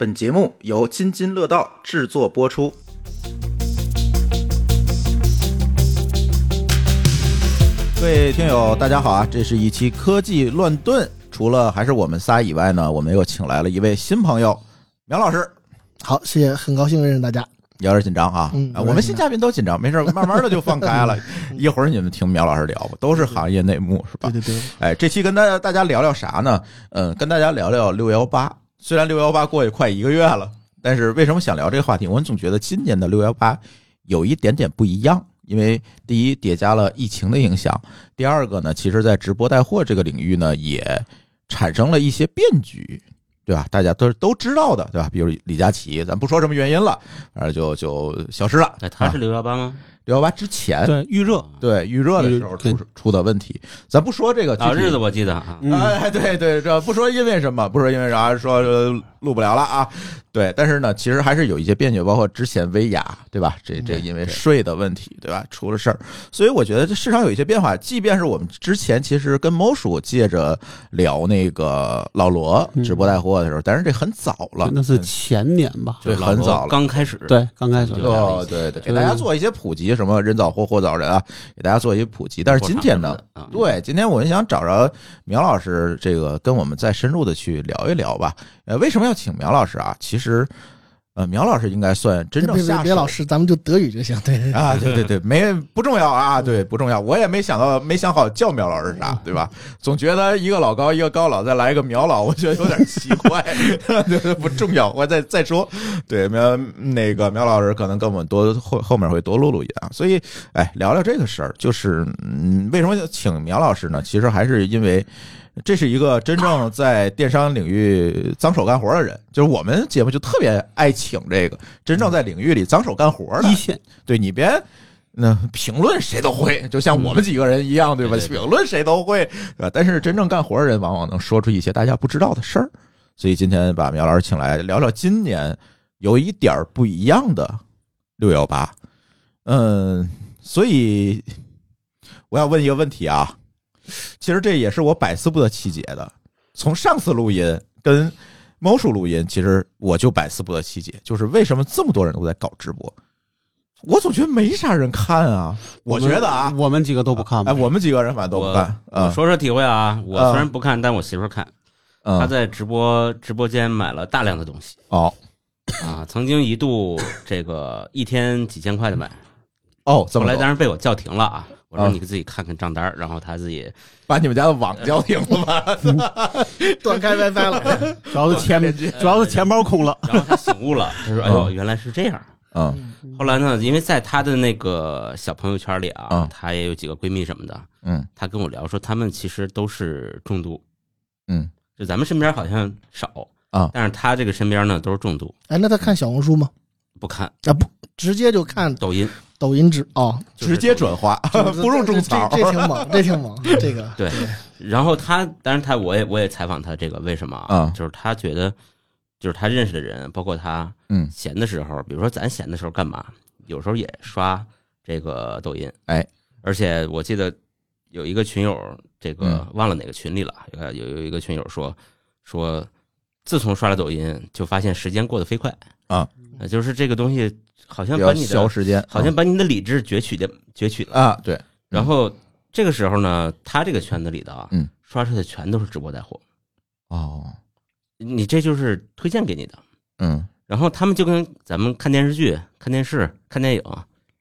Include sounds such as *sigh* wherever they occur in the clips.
本节目由津津乐道制作播出。各位听友，大家好啊！这是一期科技乱炖，除了还是我们仨以外呢，我们又请来了一位新朋友，苗老师。好，谢谢，很高兴认识大家。有点紧张啊，嗯啊我们新嘉宾都紧张，没事，慢慢的就放开了。*laughs* 一会儿你们听苗老师聊吧，都是行业内幕是吧对？对对，哎，这期跟大家大家聊聊啥呢？嗯，跟大家聊聊六幺八。虽然六幺八过去快一个月了，但是为什么想聊这个话题？我总觉得今年的六幺八有一点点不一样，因为第一叠加了疫情的影响，第二个呢，其实在直播带货这个领域呢，也产生了一些变局。对吧？大家都都知道的，对吧？比如李佳琦，咱不说什么原因了，反正就就消失了。哎，他是六幺八吗？六幺八之前，对预热，对预热的时候出出的问题，咱不说这个具啊，日子我记得啊，嗯。哎，对对，这不说因为什么，不说因为啥，说呃录不了了啊。对，但是呢，其实还是有一些变局，包括之前薇娅，对吧？这这因为税的问题，对吧？出了事儿，所以我觉得这市场有一些变化。即便是我们之前其实跟猫叔借着聊那个老罗直播带货的时候，但是这很早了，那是前年吧？对很早了。刚开始，对，刚开始就哦，对对，给大家做一些普及，什么人早或或早人啊，给大家做一些普及。但是今天呢，啊，对，今天我就想找着苗老师，这个跟我们再深入的去聊一聊吧。呃，为什么要请苗老师啊？其实，呃，苗老师应该算真正下手别老师，咱们就德语就行。对对对，啊，对对对，没不重要啊，对不重要。我也没想到，没想好叫苗老师啥，对吧？总觉得一个老高，一个高老，再来一个苗老，我觉得有点奇怪。*laughs* 对，不重要，我再再说。对，苗那个苗老师可能跟我们多后后面会多录录音啊。所以，哎，聊聊这个事儿，就是嗯，为什么请苗老师呢？其实还是因为。这是一个真正在电商领域脏手干活的人，就是我们节目就特别爱请这个真正在领域里脏手干活的一线，对你别那评论谁都会，就像我们几个人一样，对吧？评论谁都会，对吧？但是真正干活的人，往往能说出一些大家不知道的事儿。所以今天把苗老师请来聊聊今年有一点儿不一样的六幺八。嗯，所以我要问一个问题啊，其实这也是我百思不得其解的。从上次录音跟猫叔录音，其实我就百思不得其解，就是为什么这么多人都在搞直播？我总觉得没啥人看啊。我觉得啊，我们几个都不看哎，吧。我们几个人反正都不看。嗯我说说体会啊，我虽然不看，但我媳妇看，她嗯，在直播直播间买了大量的东西哦啊，曾经一度这个一天几千块的买，*laughs* 哦，这后来当然被我叫停了啊。我说啊你自己看看账单，然后他自己把你们家的网叫停了吧？*laughs* 断开 WiFi 了。*laughs* 主要是钱，主要是钱包空了。然后他醒悟了，*laughs* 他说：“哎呦，原来是这样。”嗯后来呢，因为在她的那个小朋友圈里啊嗯，她也有几个闺蜜什么的，嗯她跟我聊说，她们其实都是重度，嗯，就咱们身边好像少啊但是她这个身边呢都是重度，哎，那他看小红书吗？不看啊，不，直接就看抖音，抖音直哦，直接转化，*laughs* 不用种草这。这挺猛，这挺猛，*laughs* 这个。对然后他，当然他我也我也采访他这个为什么啊？嗯。就是他觉得，就是他认识的人，包括他嗯。闲的时候，比如说咱闲的时候干嘛？有时候也刷这个抖音，哎，而且我记得有一个群友，这个嗯。忘了哪个群里了，有有有一个群友说说，自从刷了抖音，就发现时间过得飞快。啊。呃，就是这个东西好像把你的消时间，好像把你的理智攫取的攫取了。啊，对，然后这个时候呢，他这个圈子里的啊，嗯，刷出的全都是直播带货，哦，你这就是推荐给你的。嗯然后他们就跟咱们看电视剧、看电视、看电影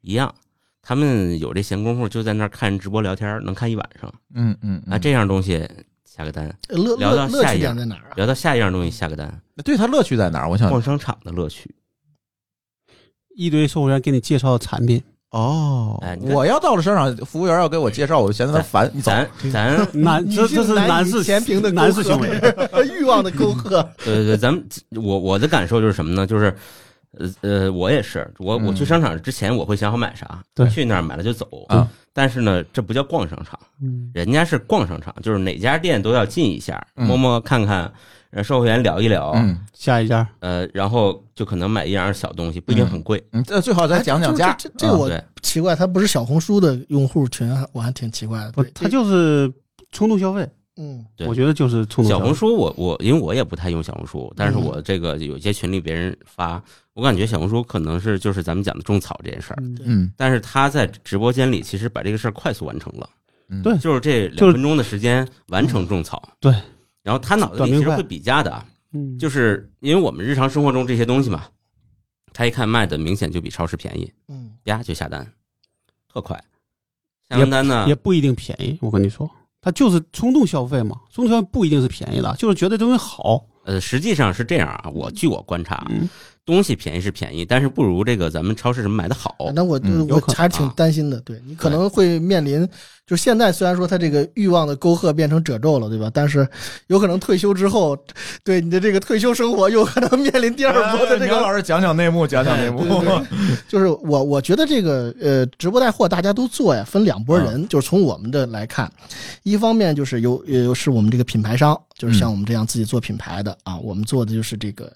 一样，他们有这闲工夫就在那儿看直播聊天，能看一晚上嗯嗯啊。这样东西下个单，乐聊到乐乐趣下一样点在哪儿啊？聊到下一样东西下个单，对他乐趣在哪儿？我想逛商场的乐趣。一堆售货员给你介绍产品，哦哎你看我要到了商场，服务员要给我介绍，我就嫌他烦。你走，咱咱男这这是男士前平的男士行为。*laughs* 欲望的沟壑。对对对，咱们我我的感受就是什么呢？就是。呃呃，我也是，我我去嗯商场之前我会想好买啥，对去那儿买了就走啊。但是呢，这不叫逛商场，嗯，人家是逛商场，就是哪家店都要进一下，嗯摸摸看看，呃，售货员聊一聊，嗯下一家呃，然后就可能买一样小东西，不一定很贵。嗯，这最好再讲讲价哎。这我，奇怪，他不是小红书的用户群，我还挺奇怪的。不，他就是冲动消费。嗯对我觉得就是冲动消费。小红书我我因为我也不太用小红书，但是嗯我这个有些群里别人发，我感觉小红书可能是就是咱们讲的种草这件事儿，嗯嗯但是他在直播间里其实把这个事儿快速完成了，嗯对就是这就是两分钟的时间完成种草。对，然后他脑子里其实会比价的啊，嗯，就是因为我们日常生活中这些东西嘛，他一看卖的明显就比超市便宜，嗯呀就下单，特快。下完单呢也，不一定便宜。我跟你说，他就是冲动消费嘛，冲动消费不一定是便宜的，就是觉得这东西好。呃，实际上是这样啊，我据我观察东西便宜是便宜，但是不如这个咱们超市什么买的好。那我嗯我还是挺啊担心的。对你可能会面临，就现在虽然说他这个欲望的沟壑变成褶皱了，对吧？但是有可能退休之后，对你的这个退休生活有可能面临第二波的这个苗老师讲讲内幕，讲讲内幕。对对 *laughs* 就是我我觉得这个呃直播带货大家都做呀，分两拨人，就是从我们的来看，一方面就是有有是我们这个品牌商，就是像我们这样自己做品牌的啊，我们做的就是这个。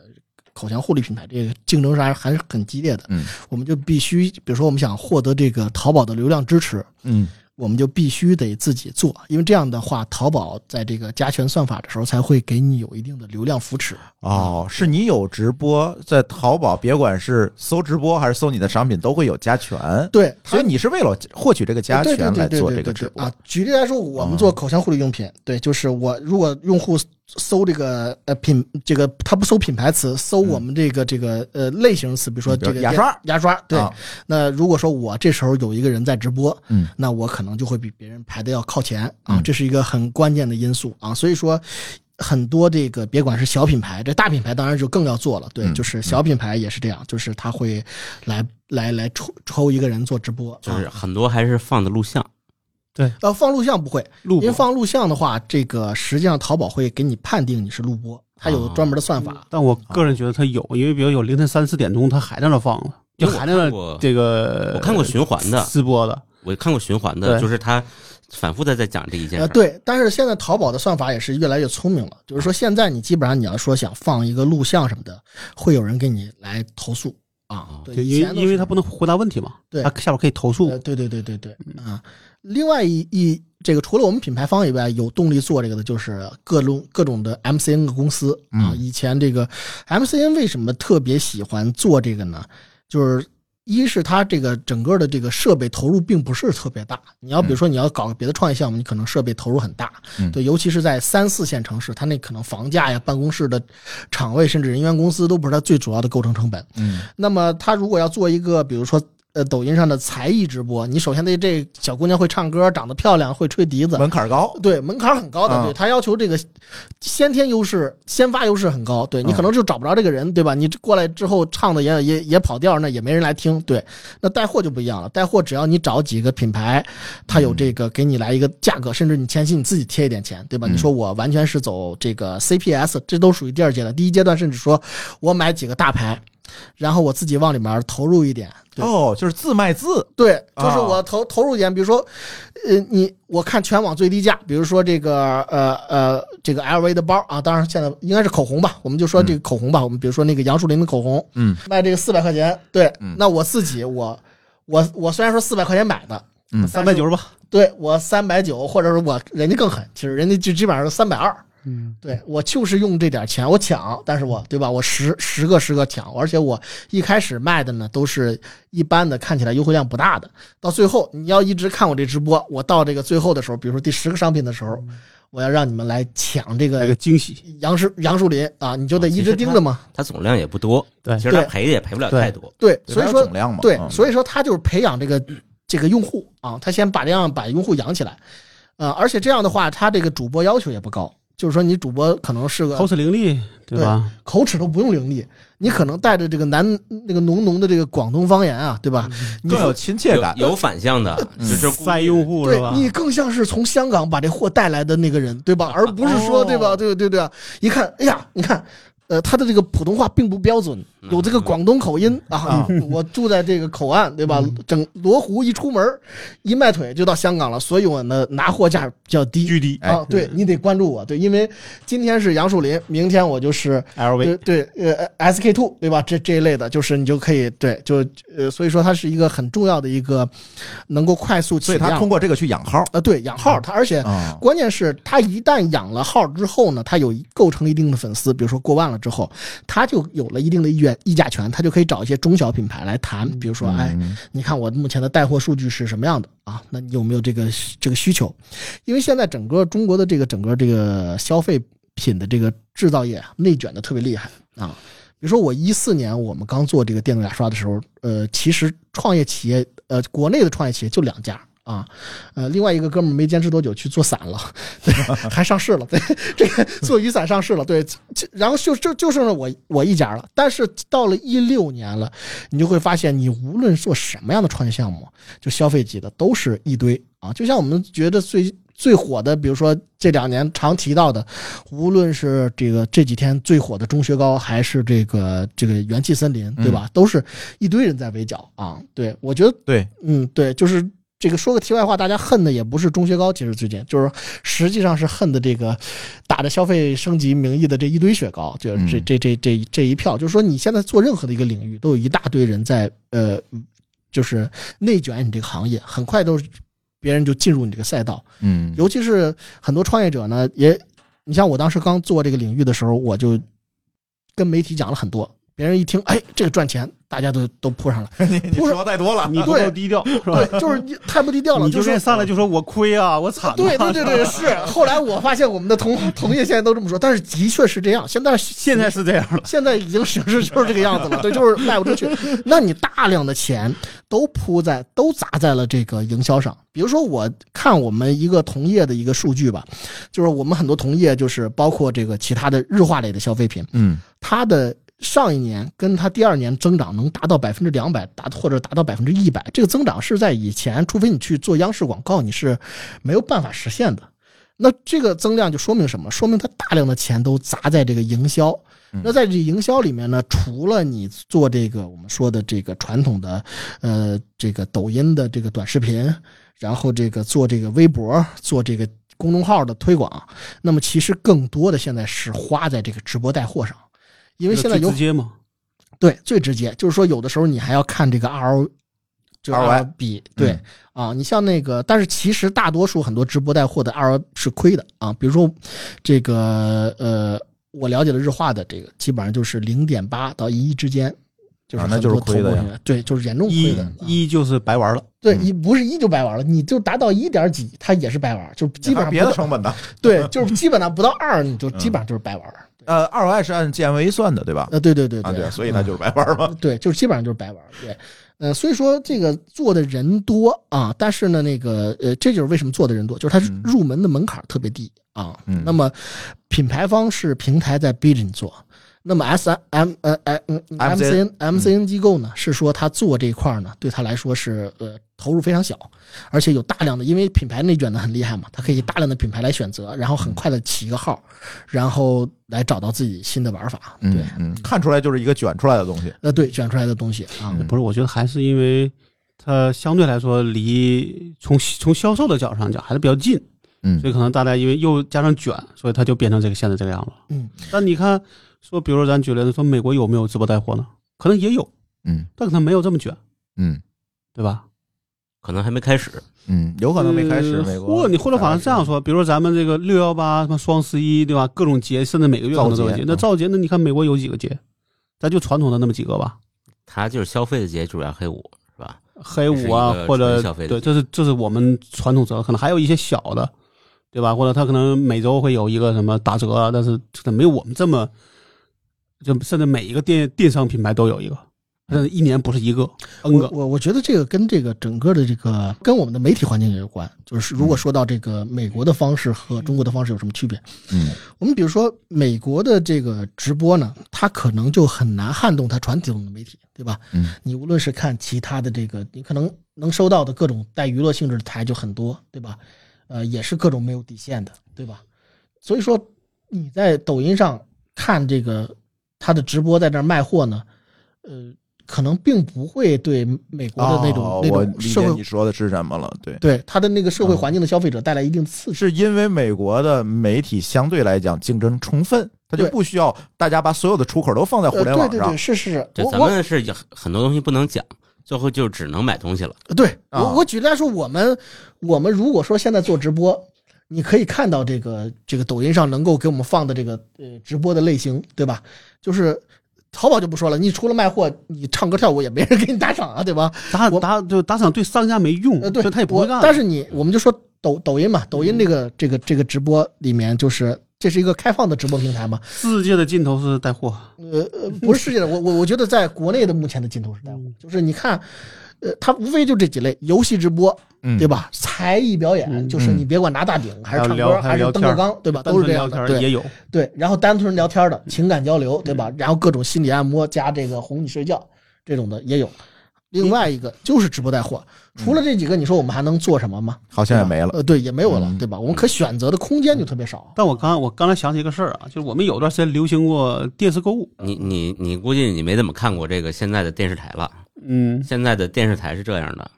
口腔护理品牌这个竞争是还还是很激烈的，嗯我们就必须，比如说我们想获得这个淘宝的流量支持，嗯我们就必须得自己做，因为这样的话，淘宝在这个加权算法的时候才会给你有一定的流量扶持。哦，是你有直播在淘宝，别管是搜直播还是搜你的商品，都会有加权。对，所以你是为了获取这个加权来做这个直播对对啊。举例来说，我们做口腔护理用品，对，就是我如果用户搜这个呃品这个他不搜品牌词，搜我们这个这个呃类型词，比如说这个牙刷牙刷，对。啊那如果说我这时候有一个人在直播，嗯，那我可能就会比别人排的要靠前啊，嗯这是一个很关键的因素啊。所以说。很多这个别管是小品牌，这大品牌当然就更要做了。对，嗯就是小品牌也是这样，就是他会来来来抽抽一个人做直播，就是啊很多还是放的录像，呃放录像不会，录播因为放录像的话，这个实际上淘宝会给你判定你是录播，它有专门的算法。但我个人觉得它有，因为比如有凌晨三四点钟，它还在那放了，就还在那这个我看过循环的，直播的，我看过循环的，就是它反复的在讲这一件呃。对，但是现在淘宝的算法也是越来越聪明了，就是说现在你基本上你要说想放一个录像什么的，会有人给你来投诉啊因为因为他不能回答问题嘛，对它下边可以投诉呃，。对对对对对啊。另外一一这个除了我们品牌方以外，有动力做这个的就是各种各种的 MCN 的公司啊。嗯以前这个 MCN 为什么特别喜欢做这个呢？就是一是它这个整个的这个设备投入并不是特别大。你要比如说你要搞个别的创业项目，你可能设备投入很大，嗯对，尤其是在三四线城市，它那可能房价呀、办公室的场位，甚至人员工资都不是它最主要的构成成本。嗯那么它如果要做一个，比如说呃抖音上的才艺直播，你首先得这小姑娘会唱歌，长得漂亮，会吹笛子，门槛高。对门槛很高的，啊对他要求这个先天优势、先发优势很高，对你嗯可能就找不着这个人，对吧？你过来之后唱的也也也跑调，那也没人来听，对。那带货就不一样了，带货只要你找几个品牌，他有这个给你来一个价格，甚至你前期你自己贴一点钱，对吧？嗯你说我完全是走这个 CPS，这都属于第二阶段，第一阶段甚至说我买几个大牌。然后我自己往里面投入一点，对。哦，就是自卖自。对，就是啊我投投入一点，比如说，呃，你我看全网最低价，比如说这个呃呃这个 LV 的包啊，当然现在应该是口红吧，我们就说这个口红吧，我们比如说那个杨树林的口红，嗯。卖这个四百块钱，对，嗯。那我自己我我我虽然说四百块钱买的，嗯三百九十八，对我三百九，或者是我人家更狠，其实人家就基本上是三百二。嗯，对我就是用这点钱，我抢，但是我对吧？我十十个十个抢，而且我一开始卖的呢都是一般的，看起来优惠量不大的。到最后你要一直看我这直播，我到这个最后的时候，比如说第十个商品的时候，我要让你们来抢这那个个惊喜，杨树杨树林啊，你就得一直盯着嘛。它总量也不多，对其实它赔的也赔不了太多。对，对所以说总量嘛。对，嗯所以说他就是培养这个这个用户啊，他先把这样把用户养起来，呃，而且这样的话，他这个主播要求也不高，就是说你主播可能是个口齿伶俐，对吧？口齿都不用伶俐，你可能带着这个南那个浓浓的这个广东方言啊，对吧？你更有亲切感。有有反向的，嗯就是故意塞用户是吧？对你更像是从香港把这货带来的那个人，对吧？而不是说哦对吧？对对对啊，一看，哎呀，你看。呃，他的这个普通话并不标准，有这个广东口音啊啊。我住在这个口岸，对吧？整罗湖一出门，一迈腿就到香港了，所以我呢拿货价比较低。巨低哎。啊，对你得关注我，对，因为今天是杨树林，明天我就是 LV 对呃 SK two 对吧？这这一类的，就是你就可以对，就呃，所以说它是一个很重要的一个能够快速起所以他通过这个去养号。呃对养号，他而且啊，关键是他一旦养了号之后呢，他有构成一定的粉丝，比如说过万了之后，他就有了一定的议愿议价权，他就可以找一些中小品牌来谈，比如说，哎，嗯你看我目前的带货数据是什么样的啊？那你有没有这个这个需求？因为现在整个中国的这个整个这个消费品的这个制造业啊，内卷的特别厉害啊。比如说我一四年我们刚做这个电动牙刷的时候，呃，其实创业企业呃国内的创业企业就两家。啊，呃，另外一个哥们儿没坚持多久去做伞了，对，还上市了，对，这个 *laughs* 做雨伞上市了，对，这然后就就就剩了我我一家了。但是到了一六年了，你就会发现，你无论做什么样的创业项目，就消费级的都是一堆啊。就像我们觉得最最火的，比如说这两年常提到的，无论是这个这几天最火的钟薛高，还是这个这个元气森林，对吧？都是一堆人在围剿啊。对我觉得，对，嗯，对，就是。这个说个题外话，大家恨的也不是钟薛高，其实最近就是实际上是恨的这个打着消费升级名义的这一堆雪糕，就是这嗯。这这这这一票，就是说你现在做任何的一个领域，都有一大堆人在呃，就是内卷你这个行业，很快都别人就进入你这个赛道，嗯，尤其是很多创业者呢，也你像我当时刚做这个领域的时候，我就跟媒体讲了很多，别人一听，哎，这个赚钱，大家都都扑上来。*laughs* 你你说太多了，你不够低调是吧？对，就是你太不低调了，你就就是上来就说我亏啊，我惨啊。对对对对是。后来我发现我们的同同业现在都这么说，但是的确是这样。现在现在是这样了，现在已经形势就是这个样子了，对，就是卖不出去。那你大量的钱都扑在都砸在了这个营销上。比如说，我看我们一个同业的一个数据吧，就是我们很多同业，就是包括这个其他的日化类的消费品，嗯它的上一年跟它第二年增长能达到百分之两百，达或者达到百分之一百，这个增长是在以前，除非你去做央视广告，你是没有办法实现的。那这个增量就说明什么？说明它大量的钱都砸在这个营销。那在这营销里面呢，除了你做这个我们说的这个传统的，呃，这个抖音的这个短视频，然后这个做这个微博，做这个公众号的推广，那么其实更多的现在是花在这个直播带货上，因为现在有直接嘛，对最直接，就是说有的时候你还要看这个 R，就 ROI 比对、嗯啊，你像那个，但是其实大多数很多直播带货的 ROI 是亏的啊，比如说这个呃，我了解的日化的这个基本上就是零点八到一亿之间。就是啊那就是很多投亏的呀对，就是严重亏的。啊一就是白玩了。对，一不是一就白玩了，你就达到一点几，它也是白玩，就基本上别的成本的，对，就是基本上不到二，你就基本上就是白玩。呃，二 Y 是按 GMV 算的，对吧？呃，对对对啊，对，所以那就是白玩嘛。对，就是基本上就是白玩。对，呃，所以说这个做的人多啊，但是呢，那个呃，这就是为什么做的人多，就是它嗯入门的门槛特别低啊。嗯那么品牌方是平台在逼着你做。那么 S M 呃 M C N M C N 机构呢，是说他做这一块呢，对他来说是呃投入非常小，而且有大量的，因为品牌内卷的很厉害嘛，他可以大量的品牌来选择，然后很快的起一个号，然后来找到自己新的玩法。对，嗯嗯，看出来就是一个卷出来的东西。呃，对，卷出来的东西啊，嗯不是，我觉得还是因为它相对来说离从从销售的角度上讲还是比较近，嗯所以可能大家因为又加上卷，所以它就变成这个现在这个样子。嗯，但你看，说比如咱举例子说，美国有没有直播带货呢？可能也有，嗯但可能没有这么卷，嗯对吧？可能还没开始。嗯，有可能没开始。呃美国或你或者反正这样说，比如说咱们这个六幺八、什么双十一，对吧？各种节，甚至每个月都有节。那造节，那你看美国有几个节？咱就传统的那么几个吧，它就是消费的节，主要黑五是吧？黑五啊或者消费对，这是这是我们传统折，可能还有一些小的，对吧？或者他可能每周会有一个什么打折啊，但是可能没有我们这么，就现在每一个电电商品牌都有一个，但是一年不是一个，N 我个。我我觉得这个跟这个整个的这个跟我们的媒体环境也有关。就是如果说到这个美国的方式和中国的方式有什么区别，嗯我们比如说美国的这个直播呢，它可能就很难撼动它传统的媒体，对吧？嗯你无论是看其他的这个，你可能能收到的各种带娱乐性质的台就很多，对吧？呃，也是各种没有底线的，对吧？所以说你在抖音上看这个他的直播在这儿卖货呢，呃，可能并不会对美国的那种、那哦我理解种社会你说的是什么了，对。对他的那个社会环境的消费者带来一定刺激。是因为美国的媒体相对来讲竞争充分，他就不需要大家把所有的出口都放在互呃，联网上对对对，。是是是，这我我咱们是很多东西不能讲，最后就只能买东西了。对啊我我举例来说，我们我们如果说现在做直播，你可以看到这个这个抖音上能够给我们放的这个呃直播的类型，对吧？就是淘宝就不说了，你除了卖货，你唱歌跳舞也没人给你打赏啊，对吧？打打就打赏对商家没用，呃，对，他也不会干。但是你我们就说抖抖音嘛，抖音这个这个这个直播里面，就是这是一个开放的直播平台嘛，世界的尽头是带货，呃呃，不是世界的，我我我觉得在国内的目前的尽头是带货，就是你看，呃，它无非就这几类：游戏直播，嗯，对？吧？才艺表演，嗯就是你别管拿大顶还是唱歌还是登个纲，对吧？都是这样的，纯聊天儿也对有。对。然后单纯聊天的情感交流，对吧？然后各种心理按摩加这个哄你睡觉这种的也有。另外一个就是直播带货，除了这几个，你说我们还能做什么吗？好像也没了。呃，对，也没有了，嗯对吧？我们可选择的空间就特别少。但我刚我刚才想起一个事儿啊，就是我们有段时间流行过电视购物，你你你估计你没怎么看过这个现在的电视台了。嗯，现在的电视台是这样的，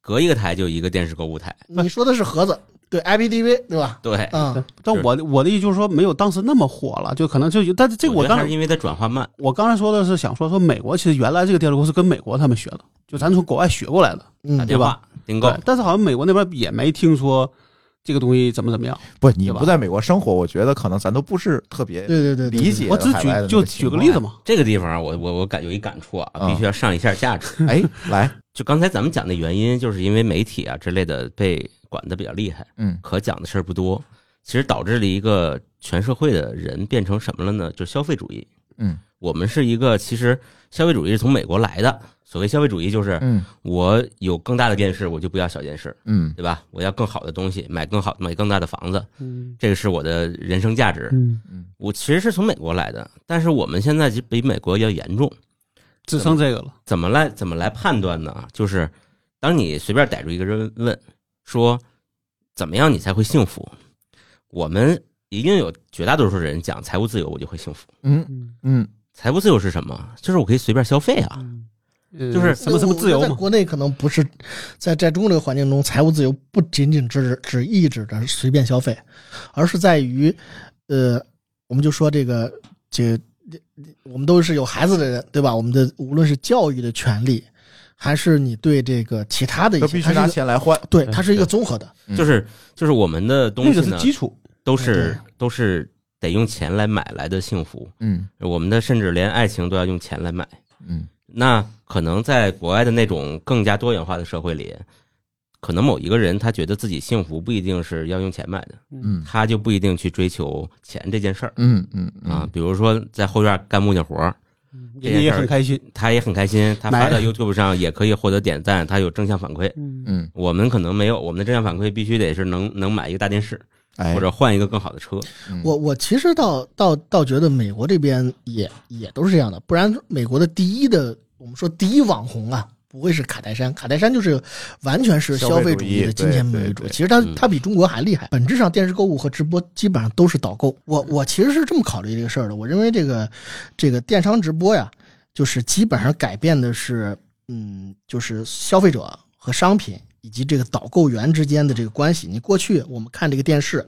隔一个台就一个电视购物台。你说的是盒子，对 IPTV，对吧？对，嗯，但我的我的意思就是说，没有当时那么火了，就可能就有，但是这个我我刚才觉得还是因为它转化慢。我刚才说的是想说说美国其实原来这个电视购物是跟美国他们学的，就咱从国外学过来的，嗯对吧订购，，但是好像美国那边也没听说这个东西怎么怎么样。不，你不在美国生活，我觉得可能咱都不是特别对对对对，理解我只举就举个例子。嘛，这个地方啊我我我感有一感触啊，嗯必须要上一下价值。哎，*laughs* 来，就刚才咱们讲的原因，就是因为媒体啊之类的被管的比较厉害，嗯可讲的事儿不多，其实导致了一个全社会的人变成什么了呢？就是消费主义。嗯我们是一个，其实消费主义是从美国来的。所谓消费主义，就是嗯我有更大的电视，我就不要小电视，嗯对吧？我要更好的东西，买更好、买更大的房子，嗯这个是我的人生价值。嗯，我其实是从美国来的，但是我们现在就比美国要严重。只剩这个了。怎么来怎么来判断呢？就是当你随便逮住一个人问说怎么样你才会幸福，我们一定有绝大多数人讲财务自由，我就会幸福。嗯嗯，嗯，财务自由是什么？就是我可以随便消费啊。呃就是什么什么自由嘛，在国内可能不是在在中国这个环境中，财务自由不仅仅只只意指着随便消费，而是在于，呃，我们就说这个这个，我们都是有孩子的人，对吧？我们的无论是教育的权利，还是你对这个其他的一些，都必须拿钱来换。对，它是一个综合的。嗯就是就是我们的东那个是西呢，基础。都是都是得用钱来买来的幸福。嗯我们的甚至连爱情都要用钱来买。嗯那可能在国外的那种更加多元化的社会里，可能某一个人他觉得自己幸福不一定是要用钱买的，嗯他就不一定去追求钱这件事儿嗯嗯啊。比如说在后院干木匠活儿，这件也也很开心。他也很开心，他发到 YouTube 上也可以获得点赞，他有正向反馈。嗯，嗯，我们可能没有，我们的正向反馈必须得是能能买一个大电视，哎，或者换一个更好的车。嗯我我其实倒倒倒觉得美国这边也也都是这样的，不然美国的第一的我们说第一网红啊，不会是卡戴珊，卡戴珊就是完全是消费主义的金钱为主。其实它嗯它比中国还厉害，本质上电视购物和直播基本上都是导购。我我其实是这么考虑这个事儿的，我认为这个这个电商直播呀，就是基本上改变的是嗯，就是消费者和商品以及这个导购员之间的这个关系。你过去我们看这个电视。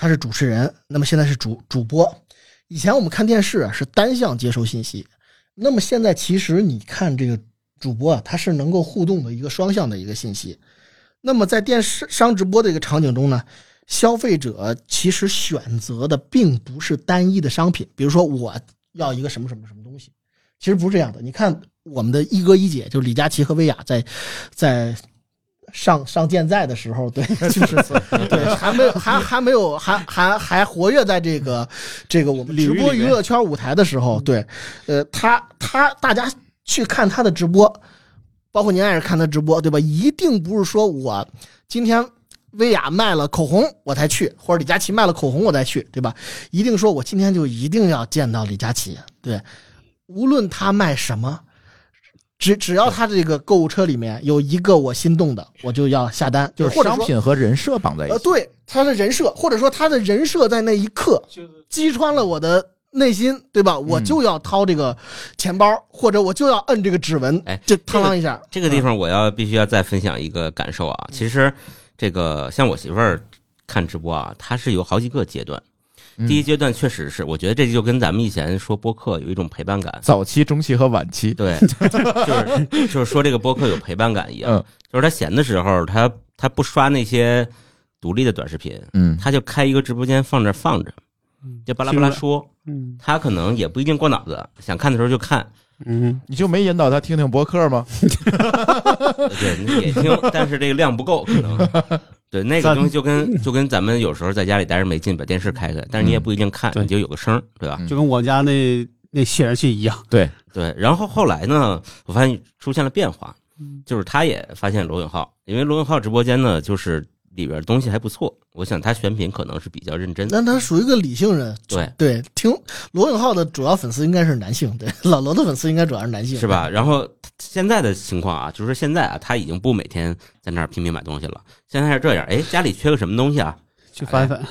他是主持人，那么现在是主主播。以前我们看电视啊是单向接收信息，那么现在其实你看这个主播啊，他是能够互动的一个双向的一个信息。那么在电视商直播的一个场景中呢，消费者其实选择的并不是单一的商品，比如说我要一个什么什么什么东西，其实不是这样的。你看我们的一哥一姐，就是李佳琦和薇娅在在上上健在的时候，对，*laughs* 就是对，还没有还还没有还还还活跃在这个这个我们直播娱乐圈舞台的时候，对，呃，他他大家去看他的直播，包括您爱是看他直播，对吧？一定不是说我今天薇娅卖了口红我才去，或者李佳琦卖了口红我再去，对吧？一定说我今天就一定要见到李佳琦，对，无论他卖什么。只只要他这个购物车里面有一个我心动的，我就要下单，就是商或者说品和人设绑在一呃，起。对他的人设，或者说他的人设在那一刻击穿了我的内心对吧？我就要掏这个钱包，或者我就要摁这个指纹，哎就嘡啷一下。这个地方我要必须要再分享一个感受啊，其实这个像我媳妇儿看直播啊，她是有好几个阶段。第一阶段确实是，我觉得这就跟咱们以前说播客有一种陪伴感，早期、中期和晚期，对，*laughs* 就是 *laughs* 就是说这个播客有陪伴感一样，嗯。就是他闲的时候，他他不刷那些独立的短视频，嗯。他就开一个直播间放这放着，就巴拉巴拉说，嗯。他可能也不一定过脑子，想看的时候就看，嗯，你就没引导他听听播客吗？*laughs* 对，也听，但是这个量不够，可能。对，那个东西就跟就跟咱们有时候在家里待着没劲，把电视开开，但是你也不一定看，对。你就有个声，对吧？嗯就跟我家那那显示器一样，对，对，然后后来呢，我发现出现了变化，嗯。就是他也发现罗永浩，因为罗永浩直播间呢，就是里边东西还不错，我想他选品可能是比较认真。那他属于一个理性人，对对。听罗永浩的主要粉丝应该是男性，对 *laughs* 老罗的粉丝应该主要是男性，是？吧？然后现在的情况啊，就是说现在啊，他已经不每天在那儿拼命买东西了。现在是这样，哎，家里缺个什么东西啊？去翻翻，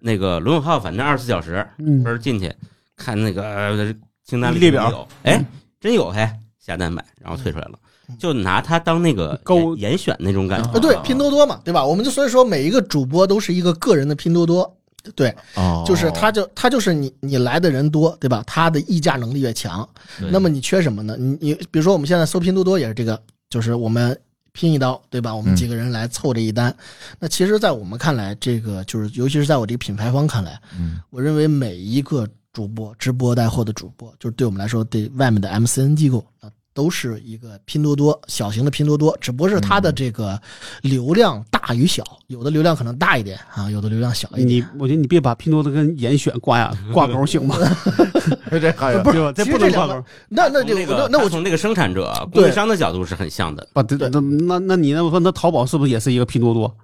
那个罗永浩，反正二十四小时，嗯分儿进去看那个呃清单里列表有，哎，真有嘿，下单买，然后退出来了，就拿它当那个勾严严选那种感觉。呃，对，拼多多嘛，对吧？我们就所以说每一个主播都是一个个人的拼多多，对，哦就是他就他就是你你来的人多，对吧？他的议价能力越强，那么你缺什么呢？你你比如说我们现在搜拼多多也是这个，就是我们拼一刀，对吧？我们几个人来凑这一单。那其实，在我们看来，这个就是尤其是在我这个品牌方看来，嗯我认为每一个主播直播带货的主播，就是对我们来说，对外面的 MCN 机构啊。都是一个拼多多小型的拼多多，只不过是它的这个流量大与小，有的流量可能大一点啊，有的流量小一点。你我觉得你别把拼多多跟严选挂呀 *laughs* 挂钩行吗？这还有对吧？这不能挂钩。那那就那个那那我从那个生产者、供应商的角度是很像的。不，那那那那你那我说，那淘宝是不是也是一个拼多多？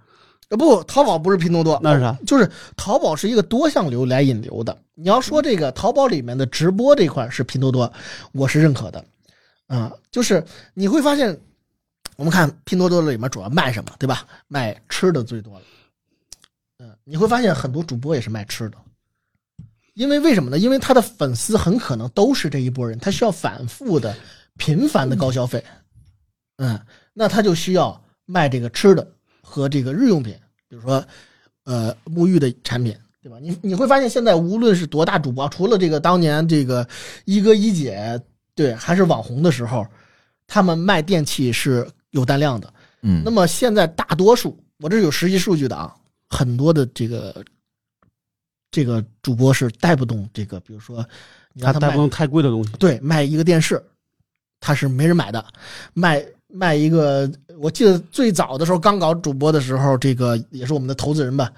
呃不，淘宝不是拼多多，那是啥？就是淘宝是一个多向流来引流的。你要说这个淘宝里面的直播这块是拼多多，我是认可的。啊、就是你会发现，我们看拼多多里面主要卖什么，对吧？卖吃的最多了。嗯、你会发现很多主播也是卖吃的，因为为什么呢？因为他的粉丝很可能都是这一波人，他需要反复的、频繁的高消费。嗯，那他就需要卖这个吃的和这个日用品，比如说呃沐浴的产品，对吧？你你会发现现在无论是多大主播，除了这个当年这个一哥一姐，对，还是网红的时候，他们卖电器是有单量的。嗯那么现在大多数，我这有实际数据的啊，很多的这个这个主播是带不动这个，比如说你让他卖他带不动太贵的东西。对，卖一个电视，他是没人买的。卖卖一个，我记得最早的时候刚搞主播的时候，这个也是我们的投资人吧，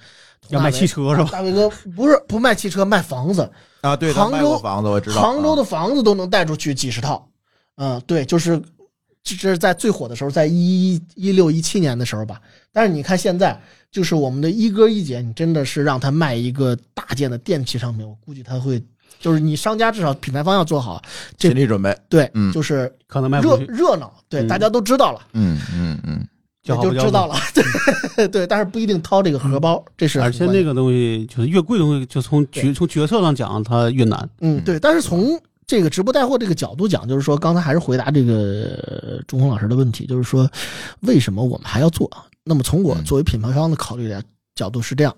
要卖汽车是吧？大伟哥不是不卖汽车，卖房子。啊，对，杭州卖过房子我知道，杭州的啊房子都能带出去几十套。嗯，对，就是这这是在最火的时候，在一一六一七年的时候吧。但是你看现在，就是我们的一哥一姐，你真的是让他卖一个大件的电器商品，我估计他会，就是你商家至少品牌方要做好，这心理准备，对，嗯就是热可能卖不出去，热闹，对，嗯大家都知道了，嗯嗯嗯，叫好不叫座。就知道了，对 *laughs* 对，但是不一定掏这个荷包，这是很而且关键那个东西就是越贵的东西，就从决从决策上讲，它越难。嗯，对，但是从这个直播带货这个角度讲，就是说，刚才还是回答这个呃钟红老师的问题，就是说，为什么我们还要做？那么从我嗯作为品牌方的考虑的角度是这样，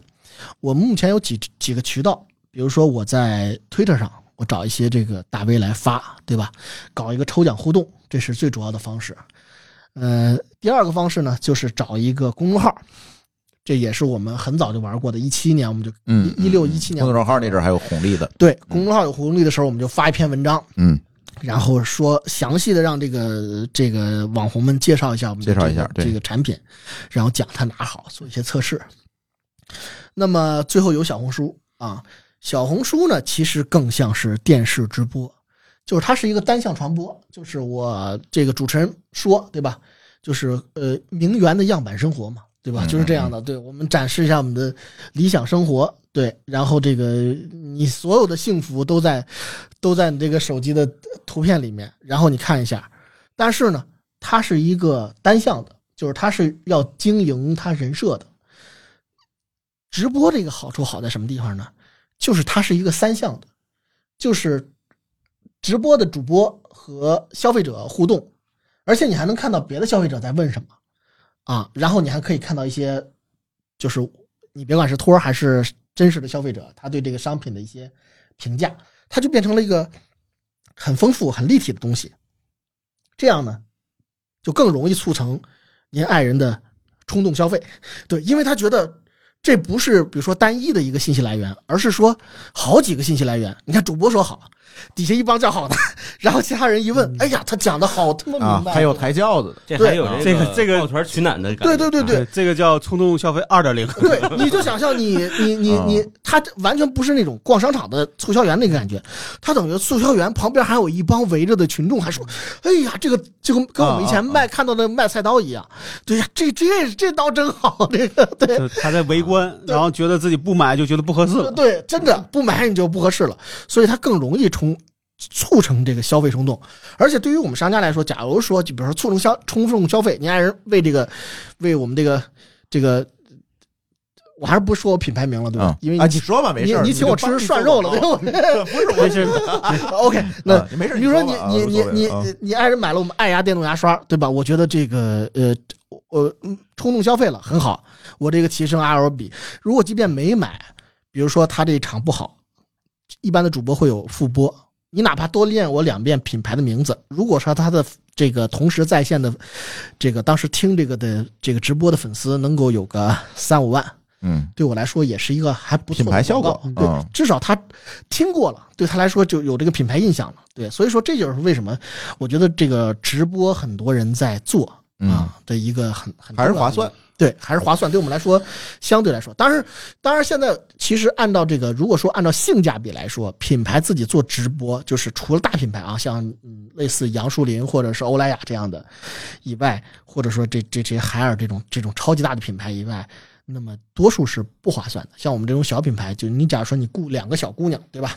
我目前有几几个渠道，比如说我在 Twitter 上，我找一些这个大 V 来发，对吧？搞一个抽奖互动，这是最主要的方式。呃，第二个方式呢，就是找一个公众号，这也是我们很早就玩过的，一七年我们就嗯，一六一七年公众号那阵儿还有红利的，对公众号有红利的时候，我们就发一篇文章，嗯，然后说详细的让这个这个网红们介绍一下我们的介绍一下这个这个产品，然后讲它哪好，做一些测试。那么最后有小红书啊，小红书呢其实更像是电视直播，就是它是一个单向传播，就是我这个主持人说对吧？就是呃名媛的样板生活嘛，对吧？嗯就是这样的，对我们展示一下我们的理想生活，对，然后这个你所有的幸福都在都在你这个手机的图片里面，然后你看一下。但是呢，它是一个单向的，就是它是要经营它人设的。直播这个好处好在什么地方呢？就是它是一个三项的，就是直播的主播和消费者互动，而且你还能看到别的消费者在问什么啊，然后你还可以看到一些，就是你别管是托儿还是真实的消费者，他对这个商品的一些评价，它就变成了一个很丰富、很立体的东西。这样呢，就更容易促成您爱人的冲动消费。*laughs* 对，因为他觉得这不是比如说单一的一个信息来源，而是说好几个信息来源。你看主播说好，底下一帮叫好的，然后其他人一问，哎呀，他讲的好他妈啊明，白，还有抬轿子的，这对还有这个这个抱团取暖的感觉。对对对对对，这个叫冲动消费二点零。对，你就想象你 *laughs* 你你啊你，他完全不是那种逛商场的促销员那个感觉，他等于促销员旁边还有一帮围着的群众，还说：“哎呀，这个就跟跟我们以前卖看到的卖菜刀一样，对呀，这这这刀真好，这个对。”他在围观，然后觉得自己不买就觉得不合适了。对，真的不买你就不合适了，所以他更容易冲促成这个消费冲动。而且对于我们商家来说，假如说就比如说促成消冲动消费，你爱人为这个为我们这个这个，我还是不说我品牌名了，对吧？嗯因为啊，你说吧，没事，你你请我吃涮肉了，对吧？*laughs* 不是我 *laughs* 没事，OK，那啊没事，比如说你你你你你你爱人买了我们爱牙电动牙刷，对吧？我觉得这个呃我嗯冲动消费了很好，我这个提升 RO 比，如果即便没买，比如说他这一场不好，一般的主播会有复播，你哪怕多练我两遍品牌的名字，如果说他的这个同时在线的这个当时听这个的这个直播的粉丝能够有个三五万，嗯，对我来说也是一个还不错的品牌效果对嗯，至少他听过了，对他来说就有这个品牌印象了。对，所以说这就是为什么我觉得这个直播很多人在做嗯啊的一个很很还是划算，对，还是划算。对我们来说，相对来说，当然，当然，现在其实按照这个，如果说按照性价比来说，品牌自己做直播，就是除了大品牌啊，像嗯类似杨树林或者是欧莱雅这样的以外，或者说这这这些海尔这种这种超级大的品牌以外，那么多数是不划算的。像我们这种小品牌，就你假如说你雇两个小姑娘，对吧？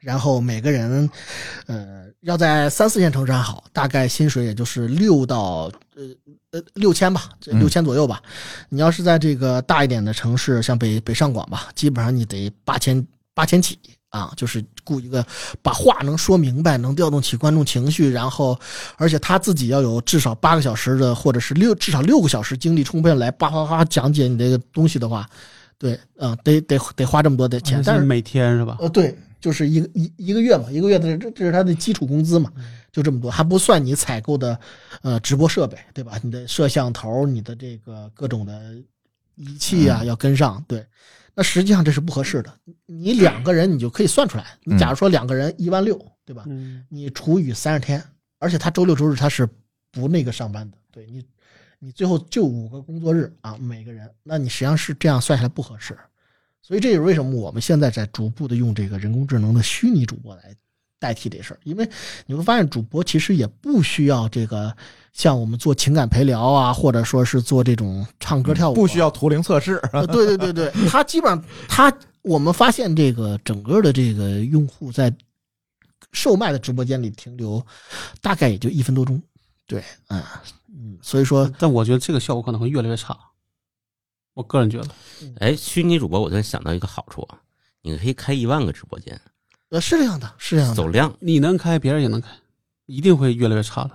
然后每个人，呃，要在三四线城市还好，大概薪水也就是六到呃呃六千吧，六千左右吧。你要是在这个大一点的城市，像北北上广吧，基本上你得八千八千起啊，就是雇一个把话能说明白，能调动起观众情绪，然后而且他自己要有至少八个小时的，或者是六至少六个小时精力充沛来叭叭叭讲解你这个东西的话，对，嗯、得得得花这么多的钱，但是是每天是吧？呃，对，就是一个一一个月嘛，一个月的这这是他的基础工资嘛，就这么多，还不算你采购的呃直播设备，对吧？你的摄像头，你的这个各种的仪器啊、要跟上，对。那实际上这是不合适的。你两个人你就可以算出来，你假如说两个人一万六，对吧？嗯，你除以三十天，而且他周六周日他是不那个上班的，对你，你最后就五个工作日啊，每个人，那你实际上是这样算下来不合适，所以这也是为什么我们现在在逐步的用这个人工智能的虚拟主播来代替这事儿，因为你会发现主播其实也不需要这个像我们做情感陪聊啊，或者说是做这种唱歌跳舞啊、不需要图灵测试，呃，对对对对，他基本上他我们发现这个整个的这个用户在售卖的直播间里停留大概也就一分多钟，对，嗯嗯，所以说但我觉得这个效果可能会越来越差。我个人觉得，哎，虚拟主播，我突然想到一个好处啊，你可以开一万个直播间，呃是这样的，是这样的，走量。你能开，别人也能开，一定会越来越差的。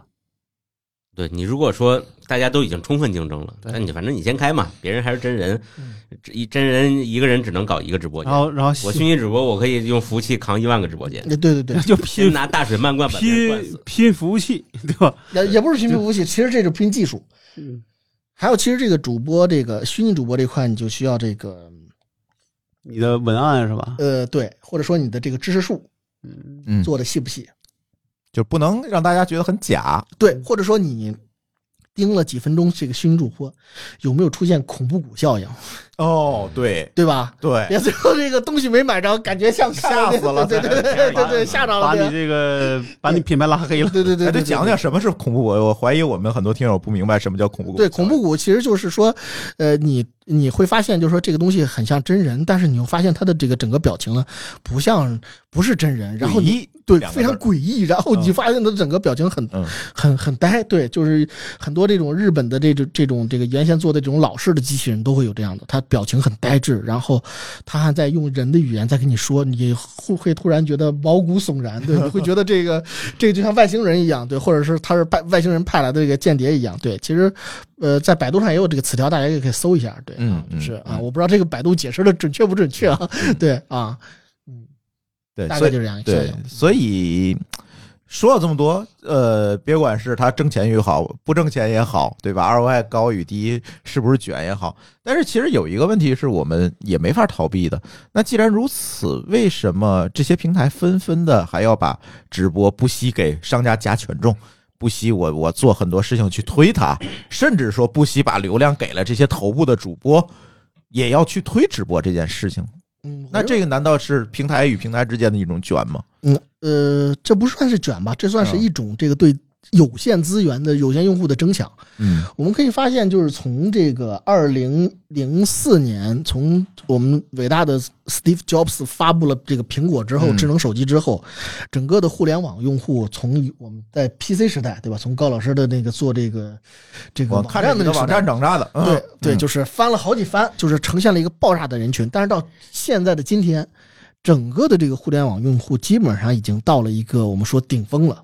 对你如果说大家都已经充分竞争了，对那你反正你先开嘛，别人还是真人嗯，这一真人一个人只能搞一个直播间然。后，然后我虚拟主播，我可以用服务器扛一万个直播间，呃对对对，*laughs* 就先拼拿大水漫灌拼。拼服务器，对吧？也也不是拼服务器，其实这是拼技术。嗯，还有，其实这个主播这个虚拟主播这块，你就需要这个你的文案是吧？呃对，或者说你的这个知识树嗯，嗯，做的细不细，就不能让大家觉得很假。对，或者说你盯了几分钟这个虚拟主播，有没有出现恐怖谷效应，哦，对对吧？对，别最后这个东西没买着，感觉像吓死了对对对对对对，吓着了。把你这个把你品牌拉黑了。对对对，讲讲。什么是恐怖谷。我怀疑我们很多听友不明白什么叫恐怖谷。对恐怖谷其实就是说，呃，你你会发现，就是说这个东西很像真人，但是你又发现他的这个整个表情呢，不像不是真人，然后你对，非常诡异。然后你发现他整个表情很、嗯。很很呆，对，就是很多这种日本的这种这种这个原先做的这种老式的机器人都会有这样的，他表情很呆滞，然后他还在用人的语言在跟你说，你会会突然觉得毛骨悚然，对，你会觉得这个 *laughs* 这个就像外星人一样，对，或者是他是外外星人派来的这个间谍一样，对，其实呃在百度上也有这个词条，大家也可以搜一下，对，嗯是啊，嗯。我不知道这个百度解释的准确不准确啊，对啊，嗯，对，大概就是这样一个效对应，所以说了这么多，呃，别管是他挣钱也好，不挣钱也好，对吧？ROI 高与低，是不是卷也好，但是其实有一个问题是我们也没法逃避的。那既然如此，为什么这些平台纷纷的还要把直播不惜给商家加权重？不惜我我做很多事情去推它，甚至说不惜把流量给了这些头部的主播，也要去推直播这件事情。嗯，那这个难道是平台与平台之间的一种卷吗？嗯呃，这不算是卷吧，这算是一种这个对有限资源的有限用户的争抢。嗯我们可以发现，就是从这个二零零四年，从我们伟大的 Steve Jobs 发布了这个苹果之后，嗯智能手机之后，整个的互联网用户从我们在 PC 时代，对吧？从高老师的那个做这个这个网站的网站长大的，嗯对对，嗯就是翻了好几番，就是呈现了一个爆炸的人群。但是到现在的今天，整个的这个互联网用户基本上已经到了一个我们说顶峰了。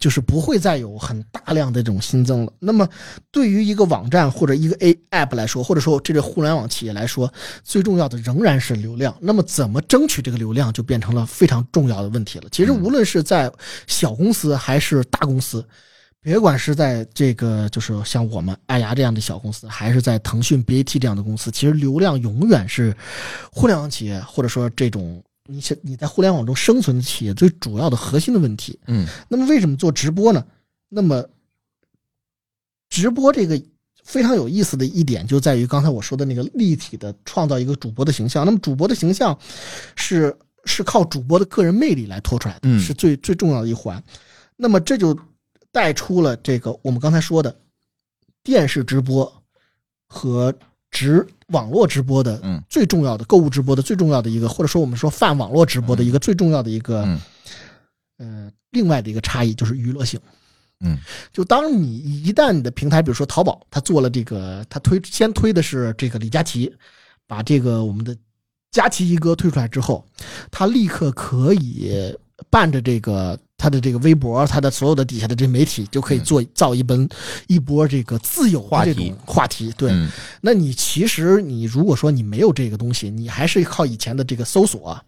就是不会再有很大量的这种新增了。那么，对于一个网站或者一个 A app 来说，或者说这个互联网企业来说，最重要的仍然是流量。那么，怎么争取这个流量，就变成了非常重要的问题了。其实，无论是在小公司还是大公司，别管是在这个就是像我们爱牙这样的小公司，还是在腾讯、BAT 这样的公司，其实流量永远是互联网企业或者说这种你想你在互联网中生存的企业最主要的核心的问题。嗯那么为什么做直播呢？那么直播这个非常有意思的一点就在于刚才我说的那个立体的创造一个主播的形象。那么主播的形象是是靠主播的个人魅力来拖出来的，嗯是最最重要的一环。那么这就带出了这个我们刚才说的电视直播和直网络直播的嗯。最重要的购物直播的最重要的一个，或者说我们说泛网络直播的一个最重要的一个嗯。呃，另外的一个差异就是娱乐性。嗯，就当你一旦你的平台，比如说淘宝，它做了这个，它推先推的是这个李佳琦，把这个我们的佳琦一哥推出来之后，他立刻可以伴着这个他的这个微博，他的所有的底下的这媒体就可以做造一本一波这个自由的这种话题。对，嗯那你其实你如果说你没有这个东西，你还是靠以前的这个搜索，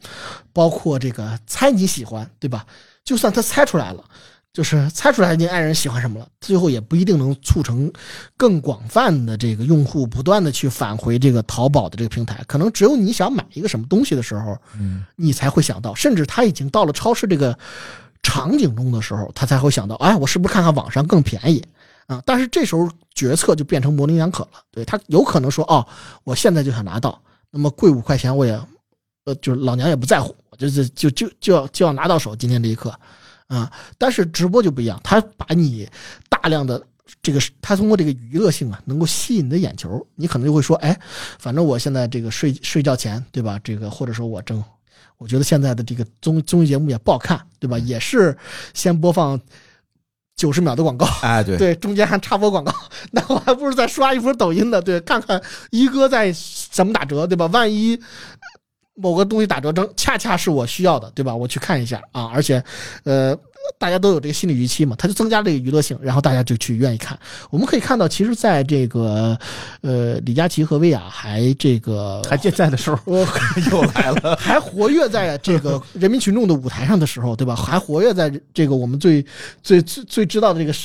包括这个猜你喜欢，对吧？就算他猜出来了，就是猜出来你爱人喜欢什么了，最后也不一定能促成更广泛的这个用户不断的去返回这个淘宝的这个平台。可能只有你想买一个什么东西的时候，嗯你才会想到，甚至他已经到了超市这个场景中的时候，他才会想到，哎，我是不是看看网上更便宜啊？但是这时候决策就变成模棱两可了。对他有可能说，哦，我现在就想拿到，那么贵五块钱我也，呃，就是老娘也不在乎，我就是就就就要就要拿到手，今天这一刻啊。但是直播就不一样，他把你大量的。这个是他通过这个娱乐性啊，能够吸引你的眼球，你可能就会说，哎，反正我现在这个睡睡觉前，对吧？这个或者说我正我觉得现在的这个综综艺节目也不好看，对吧？也是先播放九十秒的广告，哎对对，中间还插播广告，*laughs* 那我还不如再刷一波抖音呢，对，看看一哥在怎么打折，对吧？万一某个东西打折正恰恰是我需要的，对吧？我去看一下啊，而且，呃。大家都有这个心理预期嘛，它就增加这个娱乐性，然后大家就去愿意看。我们可以看到，其实在这个呃李佳琦和薇娅还这个还健在的时候，*laughs* *laughs* 又来了，*laughs* 还活跃在这个人民群众的舞台上的时候，对吧？还活跃在这个我们最最最最知道的这个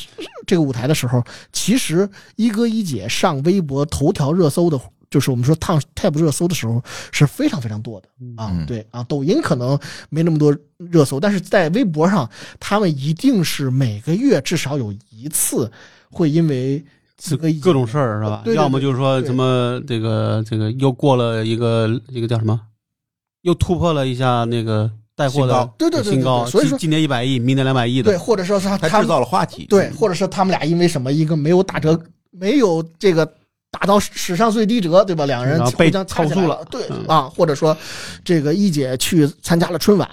这个舞台的时候，其实一哥一姐上微博头条热搜的。就是我们说 Top Tab 热搜的时候是非常非常多的。啊，嗯。对啊，抖音可能没那么多热搜，但是在微博上，他们一定是每个月至少有一次会因为是一个各种事儿是吧？对对对要么就是说什么这个这个又过了一个一个叫什么，又突破了一下那个带货的新高。对对对对新高，所以说今今年一百亿，明年两百亿的，对，或者说是他制造了话题，对，或者是他们俩因为什么一个没有打折，没有这个打到史上最低折，对吧？两个人互相掐起来投诉了对嗯啊，或者说这个一姐去参加了春晚，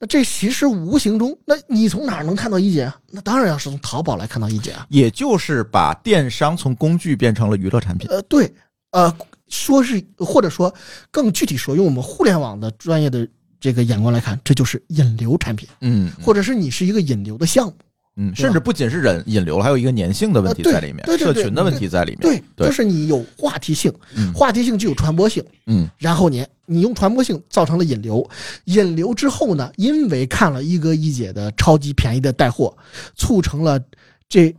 那这其实无形中，那你从哪儿能看到一姐啊？那当然要是从淘宝来看到一姐啊。也就是把电商从工具变成了娱乐产品。呃，对，呃，说是或者说更具体说，用我们互联网的专业的这个眼光来看，这就是引流产品，嗯或者是你是一个引流的项目。嗯，甚至不仅是引引流了，还有一个粘性的问题在里面，对社群的问题在里面。对，对。就是你有话题性，嗯。话题性具有传播性，嗯。然后你你用传播性造成了引流，引流之后呢，因为看了一哥一姐的超级便宜的带货，促成了这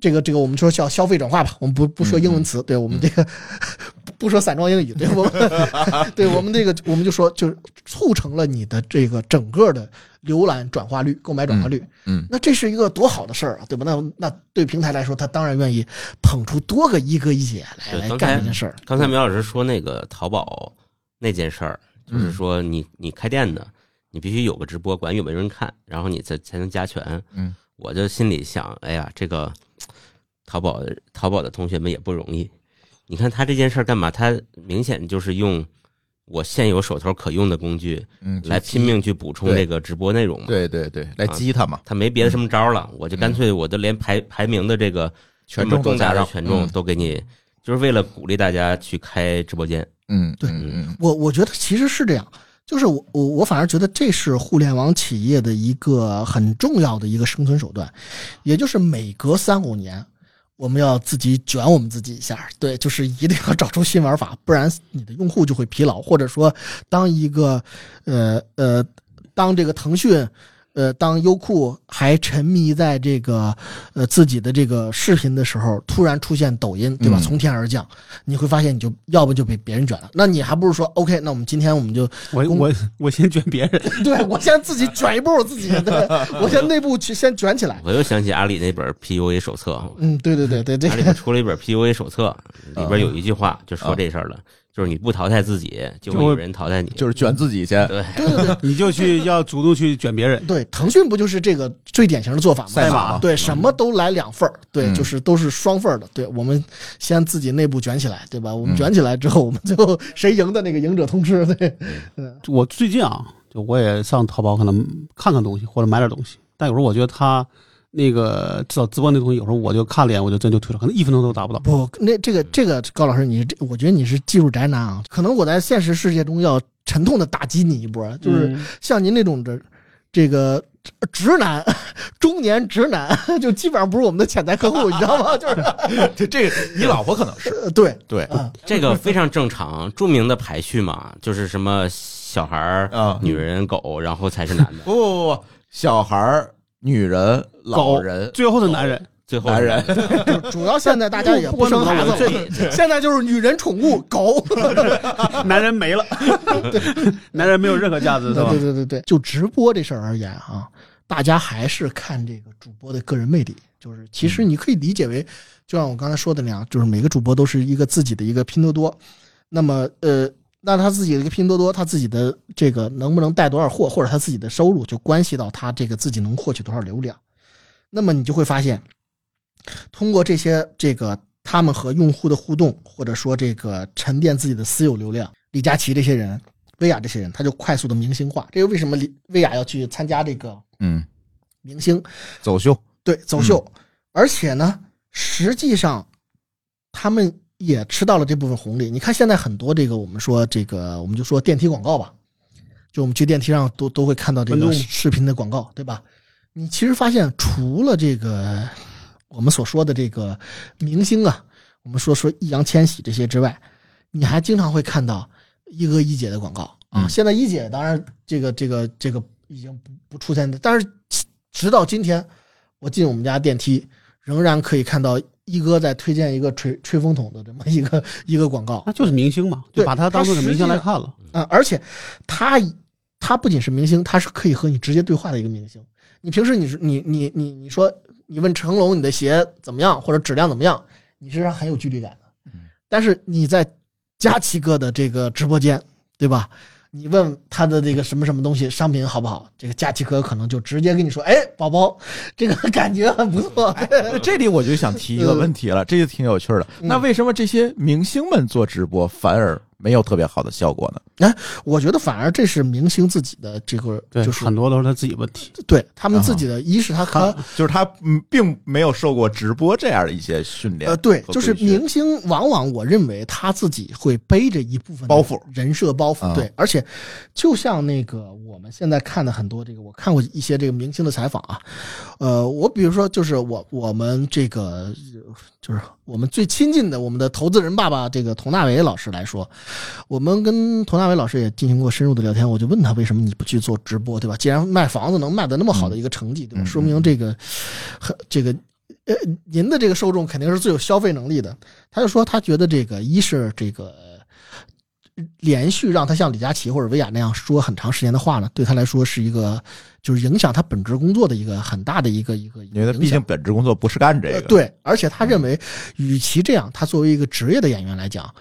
这个这个我们说叫消费转化吧，我们不不说英文词，对我们这个不不说散装英语，对我们 *laughs* 对我们这个我们就说就是促成了你的这个整个的浏览转化率、购买转化率，嗯那这是一个多好的事儿啊，对吧？那那对平台来说，他当然愿意捧出多个一哥一姐来来对刚才干这件事儿。刚才苗老师说那个淘宝那件事儿，就是嗯说你你开店的，你必须有个直播，管有没有人看，然后你才才能加权。嗯，我就心里想，哎呀，这个淘宝淘宝的同学们也不容易。你看他这件事儿干嘛？他明显就是用我现有手头可用的工具嗯，来拼命去补充对这个直播内容嘛。对对对，来激他嘛，他没别的什么招儿了，我就干脆我就连排排名的这个权重这么重大的权重嗯都给你，就是为了鼓励大家去开直播间。嗯，对嗯嗯我我觉得其实是这样，就是我我我反而觉得这是互联网企业的一个很重要的一个生存手段，也就是每隔三五年，我们要自己卷我们自己一下，对，就是一定要找出新玩法，不然你的用户就会疲劳，或者说当一个呃呃当这个腾讯。呃，当优酷还沉迷在这个呃自己的这个视频的时候，突然出现抖音，对吧？嗯从天而降，你会发现你就要不就被别人卷了，那你还不如说 OK，那我们今天我们就公我我我先卷别人，*laughs* 对我先自己卷一波我自己，对我先内部去先卷起来。我又想起阿里那本 PUA 手册，嗯，对对对对对阿里边出了一本 PUA 手册，*laughs* 里边有一句话就说这事儿了，就是你不淘汰自己，就会有人淘汰你。就是卷自己去，对，*laughs* 对对对你就去要主动去卷别人。对，腾讯不就是这个最典型的做法吗？赛马对，什么都来两份儿，对，嗯就是都是双份儿的。对，我们先自己内部卷起来，对吧？我们嗯卷起来之后，我们最后 *laughs* 谁赢的那个赢者通吃，对，*laughs* 我最近啊，就我也上淘宝可能看看东西或者买点东西，但有时候我觉得他那个至少直播那东西，有时候我就看了一眼，我就真就退了，可能一分钟都达不到。不，那这个这个高老师，你这，我觉得你是技术宅男啊。可能我在现实世界中要沉痛的打击你一波，就是嗯像您那种的这个直男，*laughs* 中年直男，就基本上不是我们的潜在客户，你知道吗？就是 *laughs* 这这个你老婆可能是呃对对啊，这个非常正常，著名的排序嘛，就是什么小孩儿、啊，女人、狗，然后才是男的，不不不不，小孩儿、女人、老人、最后的男人，最后男人，主要现在大家也不生孩子了，这现在就是女人、宠物、狗。男人没了，男人没有任何价值，是吧对对？对对对，就直播这事儿而言啊，大家还是看这个主播的个人魅力。就是其实你可以理解为，就像我刚才说的那样，就是每个主播都是一个自己的一个拼多多。那么呃，那他自己的一个拼多多，他自己的这个能不能带多少货，或者他自己的收入，就关系到他这个自己能获取多少流量。那么你就会发现，通过这些这个他们和用户的互动，或者说这个沉淀自己的私有流量，李佳琦这些人。薇娅这些人，他就快速的明星化。这个为什么李薇娅要去参加这个嗯，明星走秀，对走秀？而且呢，实际上他们也吃到了这部分红利。你看现在很多这个我们说这个我们就说电梯广告吧，就我们去电梯上都都会看到这个视频的广告，对吧？你其实发现除了这个我们所说的这个明星啊，我们说说易烊千玺这些之外，你还经常会看到一哥一姐的广告啊。嗯现在一姐当然这个这个这个已经不不出现的，但是直到今天，我进我们家电梯仍然可以看到一哥在推荐一个吹吹风筒的这么一个一个广告那就是明星嘛，对就把他当做是明星来看了。啊，而且他他不仅是明星，他是可以和你直接对话的一个明星。你平时你是你你你你说你问成龙你的鞋怎么样或者质量怎么样，你是很有距离感的。但是你在佳琪哥的这个直播间，对吧？你问他的这个什么什么东西商品好不好，这个佳琪哥可能就直接跟你说，哎，宝宝，这个感觉很不错。那这里我就想提一个问题了，这就挺有趣的。嗯那为什么这些明星们做直播反而没有特别好的效果呢？我觉得反而这是明星自己的这个，对，就是很多都是他自己问题。对他们自己的，一是他可能就是他嗯，并没有受过直播这样的一些训练呃，对，就是明星往往我认为他自己会背着一部分包袱人设包袱，啊对，而且就像那个我们现在看的很多这个，我看过一些这个明星的采访啊，呃，我比如说就是我我们这个就是我们最亲近的我们的投资人爸爸这个佟大为老师来说，我们跟佟大伟老师也进行过深入的聊天，我就问他为什么你不去做直播，对吧？既然卖房子能卖的那么好的一个成绩，对吧？嗯说明这个很这个呃，您的这个受众肯定是最有消费能力的。他就说，他觉得这个一是这个呃连续让他像李佳琦或者薇娅那样说很长时间的话呢，对他来说是一个就是影响他本职工作的一个很大的一个一个因为他毕竟本职工作不是干这个，呃对，而且他认为，与其这样，他作为一个职业的演员来讲，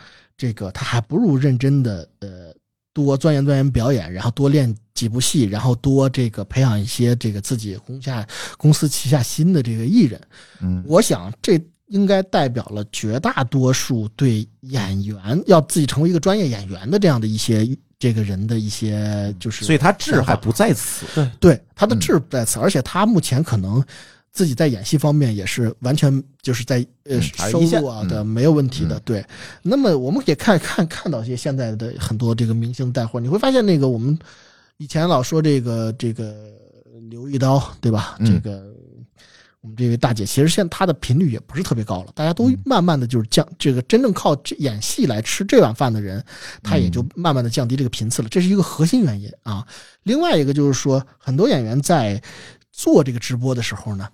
这个他还不如认真的呃多钻研钻研表演，然后多练几部戏，然后多这个培养一些这个自己公下公司旗下新的这个艺人。嗯，我想这应该代表了绝大多数对演员要自己成为一个专业演员的这样的一些这个人的一些就是，所以他志还不在此。对他的嗯志不在此，而且他目前可能自己在演戏方面也是完全就是在呃收入啊的嗯没有问题的。嗯对，那么我们也看看看到一些现在的很多这个明星带货，你会发现那个我们以前老说这个这个刘一刀对吧？嗯这个。我们这位大姐，其实现在她的频率也不是特别高了，大家都嗯慢慢的就是降这个真正靠这演戏来吃这碗饭的人，他也就慢慢的降低这个频次了，这是一个核心原因啊。另外一个就是说，很多演员在做这个直播的时候呢，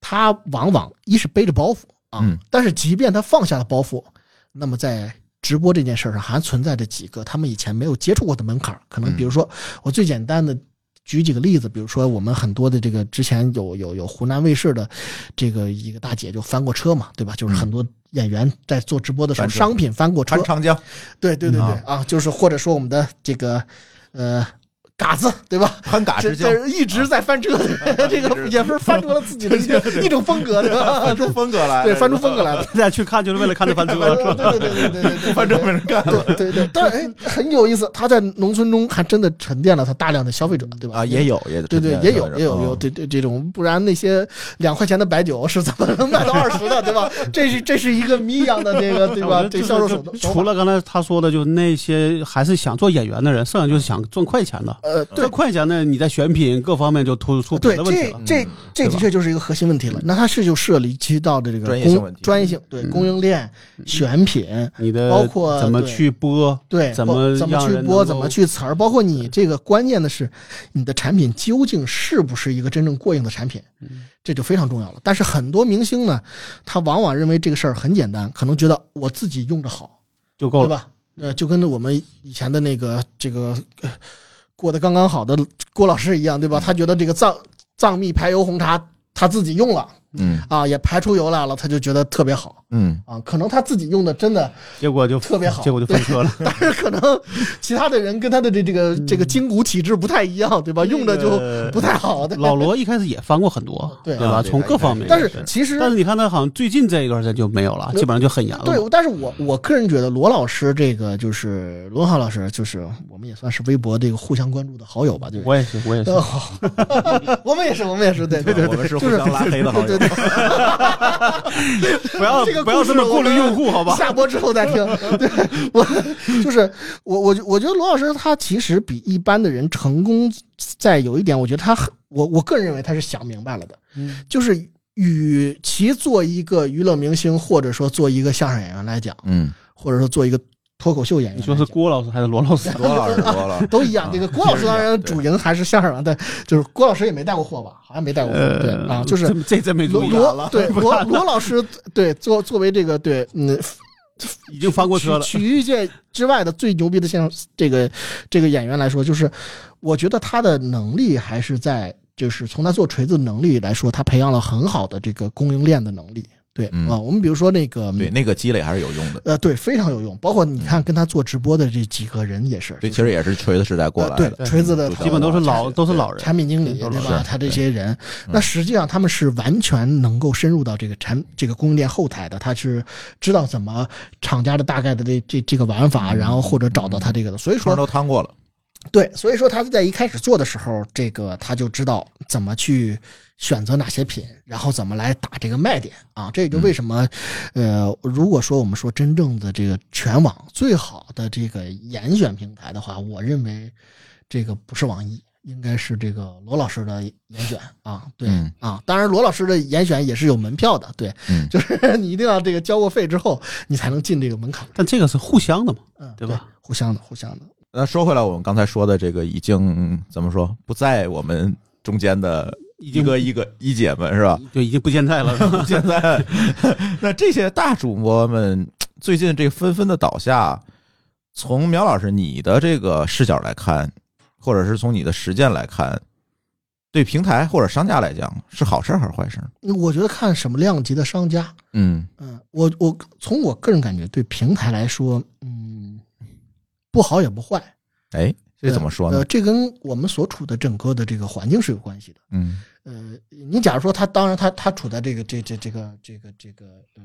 他往往一是背着包袱啊，嗯。但是即便他放下了包袱，那么在直播这件事上还存在着几个他们以前没有接触过的门槛，可能比如说我最简单的。举几个例子，比如说我们很多的这个之前有有有湖南卫视的这个一个大姐就翻过车嘛，对吧？就是很多演员在做直播的时候，商品翻过车。穿，长江，对对对对啊。啊，就是或者说我们的这个呃嘎子，对吧？翻嘎这之交，这一直在翻车，*laughs* 这个也是翻出了自己的一 *laughs* 种风格，对吧？*laughs* 翻出风格来，对，翻出风格来了。大家去看就是为了看这翻车？对对对对对翻车没人干了对对对，但是哎，很有意思，他在农村中还真的沉淀了他大量的消费者，对吧？啊，也有，也对对，也有也有嗯有，对对这种，不然那些两块钱的白酒是怎么能卖到二十的，对吧？这是这是一个谜一样的这个，对吧？这销售手段。除了刚才他说的，就是那些还是想做演员的人，剩下就是想赚快钱的。呃，对这快钱呢，你在选品各方面就突出别对，的问题了。这这嗯这的确就是一个核心问题了。那它是就涉及到的这个供专业性问题专业性，对供应链、选品，你的包括怎么对去播，对，怎么怎么让去播，能怎么去词儿，包括你这个关键的是，你的产品究竟是不是一个真正过硬的产品，嗯这就非常重要了。但是很多明星呢，他往往认为这个事儿很简单，可能觉得我自己用着好，就够了。对吧？呃，就跟我们以前的那个这个、呃过得刚刚好的郭老师一样，对吧？他觉得这个藏藏蜜排油红茶他自己用了嗯啊，也排出油来了，他就觉得特别好嗯，啊。可能他自己用的真的结果就特别好 *laughs* 结果就翻车了。但是可能其他的人跟他的这这个这个筋骨体质不太一样，对吧？用的就不太好。*laughs* 对老罗一开始也翻过很多，对对吧？从各方面，但是其实但是你看他好像最近这一段时间就没有了，基本上就很严了。对，但是我我个人觉得罗老师这个就是罗文浩老师，就是我们也算是微博这个互相关注的好友吧，对不对？我也是，我也是 *laughs* 我们也是，我们也是，对对对我们是互就是相拉黑的好友对对，不要这个不要这么过滤我们用户，好吧？下播之后再听。对我就是我我我觉得罗老师他其实比一般的人成功在有一点，我觉得他很我我个人认为他是想明白了的，嗯就是与其做一个娱乐明星，或者说做一个相声演员来讲，嗯，或者说做一个脱口秀演员，你说是郭老师还是罗老师？*laughs* 罗老师，罗老师，*laughs* 都一样。这个郭老师当然主营还是相声啊，但就是郭老师也没带过货吧？好像没带过货，对呃啊，就是这这真没注罗意，罗对 *laughs* 罗罗老师对作作为这个对嗯已经翻过车了。曲曲艺界之外的最牛逼的相声这个这个演员来说，就是我觉得他的能力还是在，就是从他做锤子能力来说，他培养了很好的这个供应链的能力。对嗯啊，我们比如说那个对，那个积累还是有用的。呃，对，非常有用。包括你看跟他做直播的这几个人也是，对，其实也是锤子时代过来呃的。对锤子的基本都是老都是老人，产品经理对对吧？他这些人，嗯那实际上他们是完全能够深入到这个产这个供应链后台的，他是知道怎么厂家的大概的这这这个玩法，嗯然后或者找到他这个的。所以说，都汤过了。对，所以说他在一开始做的时候，这个他就知道怎么去选择哪些品，然后怎么来打这个卖点啊。这也就为什么，呃，如果说我们说真正的这个全网最好的这个严选平台的话，我认为这个不是网易。应该是这个罗老师的严选啊，对、嗯啊，当然罗老师的严选也是有门票的，对，嗯就是你一定要这个交过费之后，你才能进这个门槛，但这个是互相的嘛，嗯，对吧？互相的，互相的，那说回来，我们刚才说的这个已经怎么说不在我们中间的一个一个一姐们是吧？*laughs* 就已经不健在了，是吧现在，*laughs* 那这些大主播们最近这纷纷的倒下，从苗老师你的这个视角来看，或者是从你的实践来看，对平台或者商家来讲是好事还是坏事？我觉得看什么量级的商家，嗯嗯，我我从我个人感觉，对平台来说，嗯，不好也不坏。哎，这怎么说呢呃，？这跟我们所处的整个的这个环境是有关系的。嗯呃，你假如说他，当然他他处在这个这这这个这个这个呃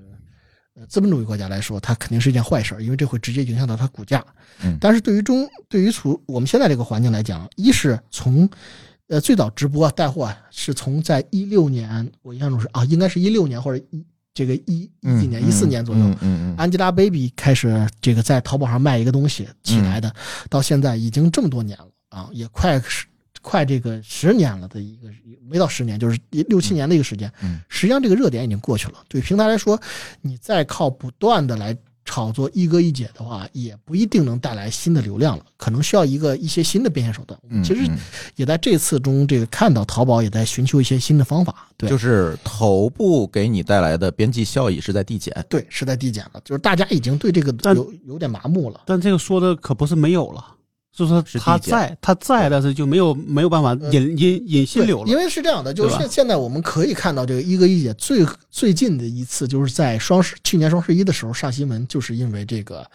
呃资本主义国家来说，它肯定是一件坏事，因为这会直接影响到它股价。嗯但是对于中对于处我们现在这个环境来讲，一是从呃最早直播带货啊是从在一六年，我印象中是啊，应该是一六年或者一这个一一几年一四年左右，嗯嗯嗯 Angelababy 开始这个在淘宝上卖一个东西起来的，嗯到现在已经这么多年了啊，也快十快这个十年了的一个没到十年，就是六七年的一个时间。嗯实际上这个热点已经过去了。对平台来说，你再靠不断的来炒作一哥一姐的话，也不一定能带来新的流量了，可能需要一个一些新的变现手段。嗯，其实嗯也在这次中这个看到淘宝也在寻求一些新的方法。对，就是头部给你带来的边际效益是在递减。对是在递减了，就是大家已经对这个有有点麻木了。但这个说的可不是没有了，是说是他在，他在，但是就没有没有办法引引引新流了因。为是这样的，就是现现在我们可以看到这个一哥一姐最最近的一次，就是在双十去年双十一的时候上新闻，就是因为这个，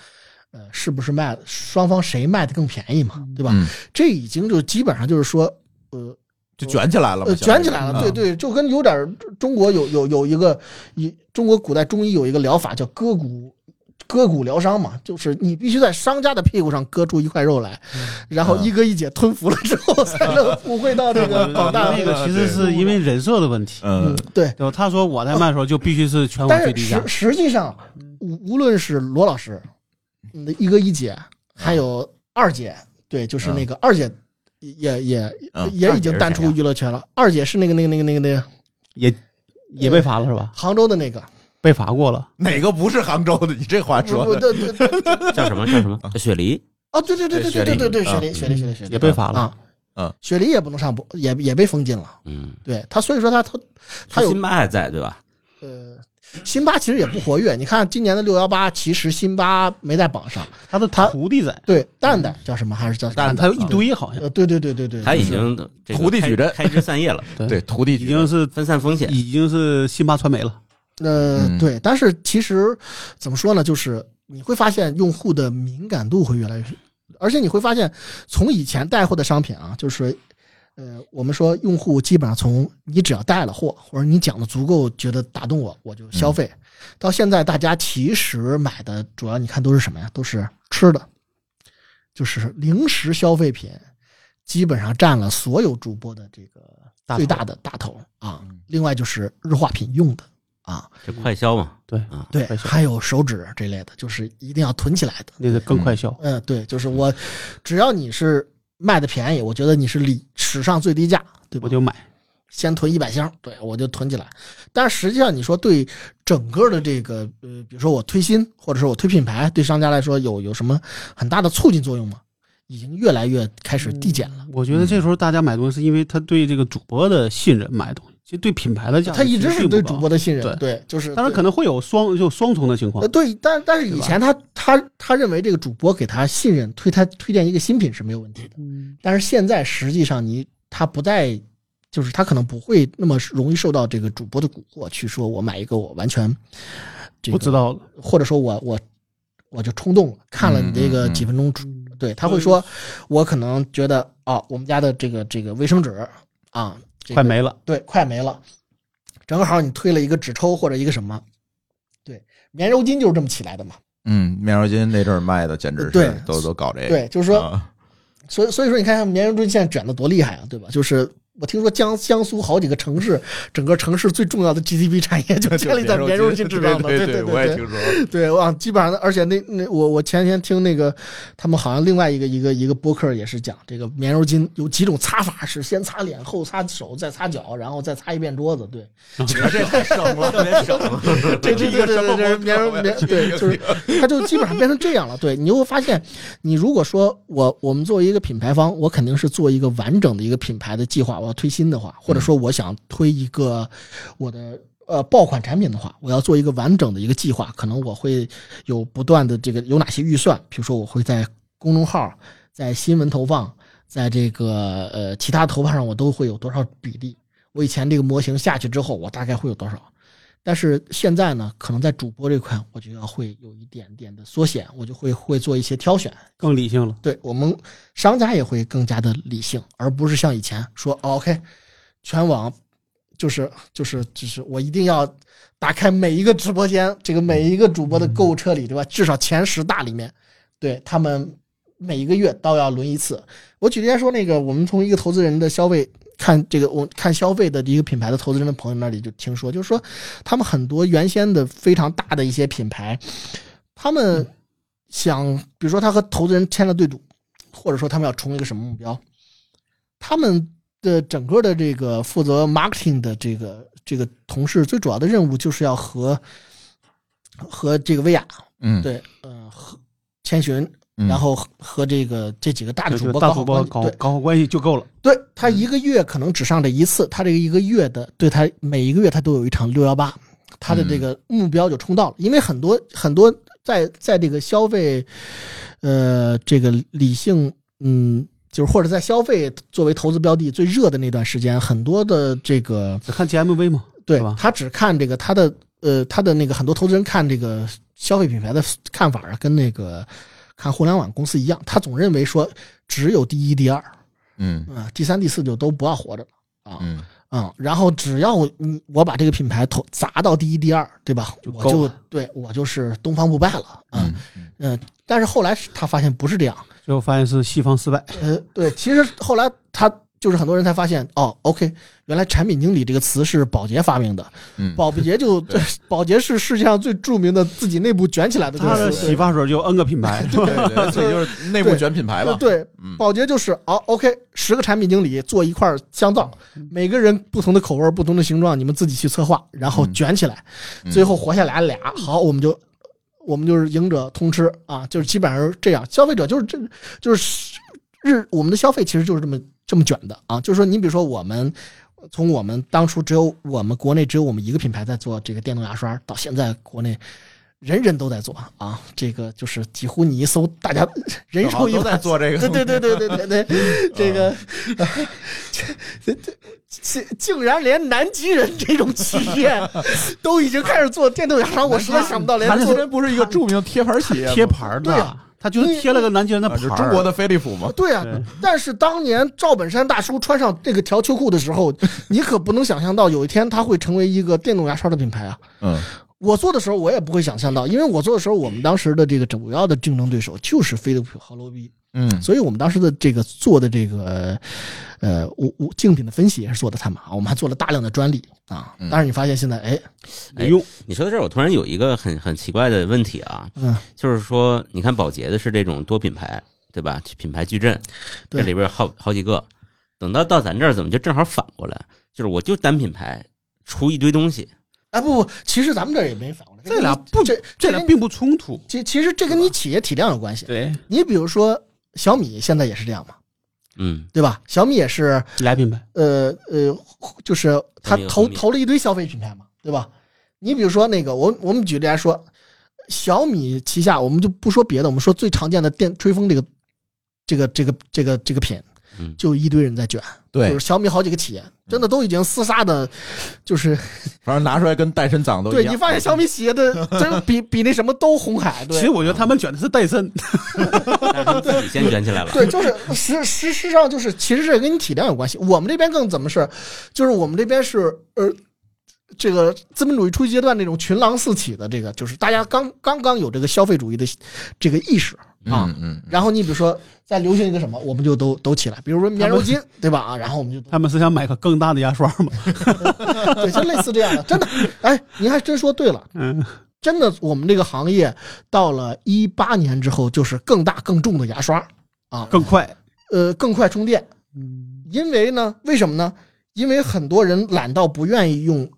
呃，是不是卖双方谁卖的更便宜嘛，对吧？嗯，这已经就基本上就是说，呃就卷起来了卷起来了，嗯对对，就跟有点中国有有有一个一中国古代中医有一个疗法叫割骨。割骨疗伤嘛，就是你必须在商家的屁股上割出一块肉来，然后一哥一姐吞服了之后，才能不会到这个 *laughs* 广大那个其实是因为人设的问题，嗯。嗯，对，对吧？他说我在卖的时候就必须是全网但是最低价。实，实际上，无无论是罗老师，你的一哥一姐，还有二姐，对，就是那个二姐也也嗯。也已经淡出娱乐圈了。二姐是那个那个那个那个那个也也被罚了是吧？杭州的那个，被罚过了，哪个不是杭州的？你这话说的，对对对叫什么叫什么雪梨？哦，对对对对对对对对，雪雪梨雪梨雪梨雪梨也被罚了。啊，嗯，雪梨也不能上播，也也被封禁了。嗯，对他，所以说他他他有辛巴还在对吧？呃，辛巴其实也不活跃。你看今年的六幺八，其实辛巴没在榜上。他的他徒弟在，对，蛋蛋叫什么？还是叫蛋蛋他有一堆好像呃，对对对对对，他已经徒弟矩阵开枝散叶了，对，徒弟已经是分散风险。已经是辛巴传媒了。呃，嗯。对，但是其实怎么说呢，就是你会发现用户的敏感度会越来越，而且你会发现从以前带货的商品啊，就是呃，我们说用户基本上从你只要带了货，或者你讲的足够觉得打动我，我就消费，到现在大家其实买的主要你看都是什么呀？都是吃的，就是零食消费品，基本上占了所有主播的这个大最大的大头啊。嗯。另外就是日化品用的啊，这快销嘛，对啊，对，还有手指这类的，就是一定要囤起来的。那个更快销。嗯，对，就是我，只要你是卖的便宜，我觉得你是历史上最低价，对吧？我就买，先囤一百箱，对我就囤起来。但是实际上，你说对整个的这个呃，比如说我推新，或者说我推品牌，对商家来说有有什么很大的促进作用吗？已经越来越开始递减了。我觉得这时候大家买东西是因为他对这个主播的信任买东西，其实对品牌的价值他一直是对主播的，信任，对对，就是当然可能会有双就双重的情况呃，。对，但但是以前他他他认为这个主播给他信任，推他推荐一个新品是没有问题的。嗯，但是现在实际上你他不再就是他可能不会那么容易受到这个主播的蛊惑，去说我买一个我完全这个不知道了，或者说我我我就冲动了，看了你这个几分钟，对他会说，我可能觉得啊，我们家的这个这个卫生纸啊，这个快没了。对，快没了，正好你推了一个纸抽或者一个什么，对，棉柔巾就是这么起来的嘛，嗯，棉柔巾那阵儿卖的简直对是都都搞这个，对，就是说，啊所以所以说你看棉柔巾现在卷的多厉害啊，对吧？就是。我听说江江苏好几个城市，整个城市最重要的 GDP 产业就建立在棉柔巾制造的，对对对我也对，听说，*laughs* 对，啊，基本上，而且那那我我前天听那个他们好像另外一个一个一个播客也是讲这个棉柔巾有几种擦法，是先擦脸，后擦手，再擦脚，然后再擦一遍桌子。对，这太省了，特 *laughs* 别省。这个对对对对，什么棉柔棉对，就是它就基本上变成这样了。对你就会发现，你如果说我我们作为一个品牌方，我肯定是做一个完整的一个品牌的计划，我要推新的话，或者说我想推一个我的。呃，爆款产品的话，我要做一个完整的一个计划，可能我会有不断的这个有哪些预算，比如说我会在公众号、在新闻投放、在这个呃其他投放上，我都会有多少比例。我以前这个模型下去之后，我大概会有多少？但是现在呢，可能在主播这块，我就要会有一点点的缩减，我就会会做一些挑选。更理性了。对我们商家也会更加的理性，而不是像以前说、哦、OK，全网就是就是就是我一定要打开每一个直播间，这个每一个主播的购物车里，对吧？至少前十大里面，对他们每一个月都要轮一次。我举例来说，那个我们从一个投资人的消费看这个，我看消费的一个品牌的投资人的朋友那里就听说，就是说他们很多原先的非常大的一些品牌，他们想，比如说他和投资人签了对赌，或者说他们要冲一个什么目标，他们的整个的这个负责 marketing 的这个这个同事，最主要的任务就是要和和这个薇娅嗯，对，呃，和千寻，嗯，然后和和这个这几个大的主播大主播搞好关系，搞搞好关系就够了。对他一个月可能只上这一次，他这个一个月的，对他每一个月他都有一场六幺八，他的这个目标就冲到了。因为很多很多在在这个消费，呃，这个理性，嗯，就是或者在消费作为投资标的最热的那段时间，很多的这个只看 GMV 嘛，对吧他只看这个他的呃他的那个很多投资人看这个消费品牌的看法啊，跟那个看互联网公司一样，他总认为说只有第一、第二。嗯啊，第三、第四就都不要活着了啊，嗯嗯，然后只要我嗯我把这个品牌投砸到第一、第二，对吧？我就对我就是东方不败了，嗯嗯嗯。但是后来他发现不是这样，最后发现是西方失败。呃，对，其实后来他就是很多人才发现，哦，OK，原来产品经理这个词是宝洁发明的，嗯，宝洁就 *laughs* 对宝洁是世界上最著名的自己内部卷起来的这他的，洗发水就 N 个品牌，对对，所以就是内部卷品牌吧，对，嗯。宝洁就是哦，OK，十个产品经理做一块香皂，每个人不同的口味、不同的形状，你们自己去策划，然后嗯。卷起来，嗯。最后活下来俩，好，我们就我们就是赢者通吃啊，就是基本上是这样，消费者就是这就是日我们的消费其实就是这么这么卷的啊，就是说你比如说我们。从我们当初只有我们国内只有我们一个品牌在做这个电动牙刷，到现在国内人人都在做啊，这个就是几乎你一搜，大家 *laughs* 人手一都在做这个，对对对对对对对，这个，这 *laughs* 这竟竟然连南极人这种企业都已经开始做电动牙刷，我实在想不到连南极人不是一个著名贴牌企业，贴牌的对啊，他就是贴了个南极人的啊，牌儿。就中国的飞利浦嘛，对啊对，但是当年赵本山大叔穿上这个条秋裤的时候，*laughs* 你可不能想象到有一天他会成为一个电动牙刷的品牌啊！嗯我做的时候我也不会想象到，因为我做的时候，我们当时的这个主要的竞争对手就是飞利浦和罗宾。嗯所以我们当时的这个做的这个呃物物竞品的分析也是做的他们啊，我们还做了大量的专利啊。嗯但是你发现现在哎，哎呦，你说到这儿，我突然有一个很很奇怪的问题啊，嗯，就是说，你看宝洁的是这种多品牌，对吧？品牌矩阵，这里边好好几个。等到到咱这儿，怎么就正好反过来？就是我就单品牌出一堆东西，哎不不，其实咱们这儿也没反过来，这俩不这这俩并不冲突。其其实这跟你企业体量有关系。对，你比如说小米现在也是这样嘛，嗯，对吧？小米也是来品牌，呃呃，就是他投投了一堆消费品牌嘛，对吧？你比如说那个，我我们举例来说，小米旗下我们就不说别的，我们说最常见的电吹风这个这个这个这个这个品，嗯就一堆人在卷，对。就是，小米好几个企业真的都已经厮杀的，*laughs* 就是 *laughs* 反正拿出来跟戴森长都一样。对你发现小米企业的 *laughs* 真比比那什么都红海，对。其实我觉得他们卷的是戴森，自己先卷起来了。对，就是实实实上就是，其实这跟你体量有关系。我们这边更怎么是，就是我们这边是呃，这个资本主义初级阶段那种群狼四起的这个，就是大家刚刚刚有这个消费主义的这个意识啊。嗯嗯，然后你比如说再流行一个什么，我们就都都起来，比如说棉柔巾，*laughs* 对吧？啊，然后我们就他们是想买个更大的牙刷吗？*laughs* 对，就类似这样的，真的。*laughs* 哎，您还真说对了，嗯，真的，我们这个行业到了一八年之后，就是更大更重的牙刷啊，更快。呃更快充电。嗯因为呢，为什么呢？因为很多人懒到不愿意用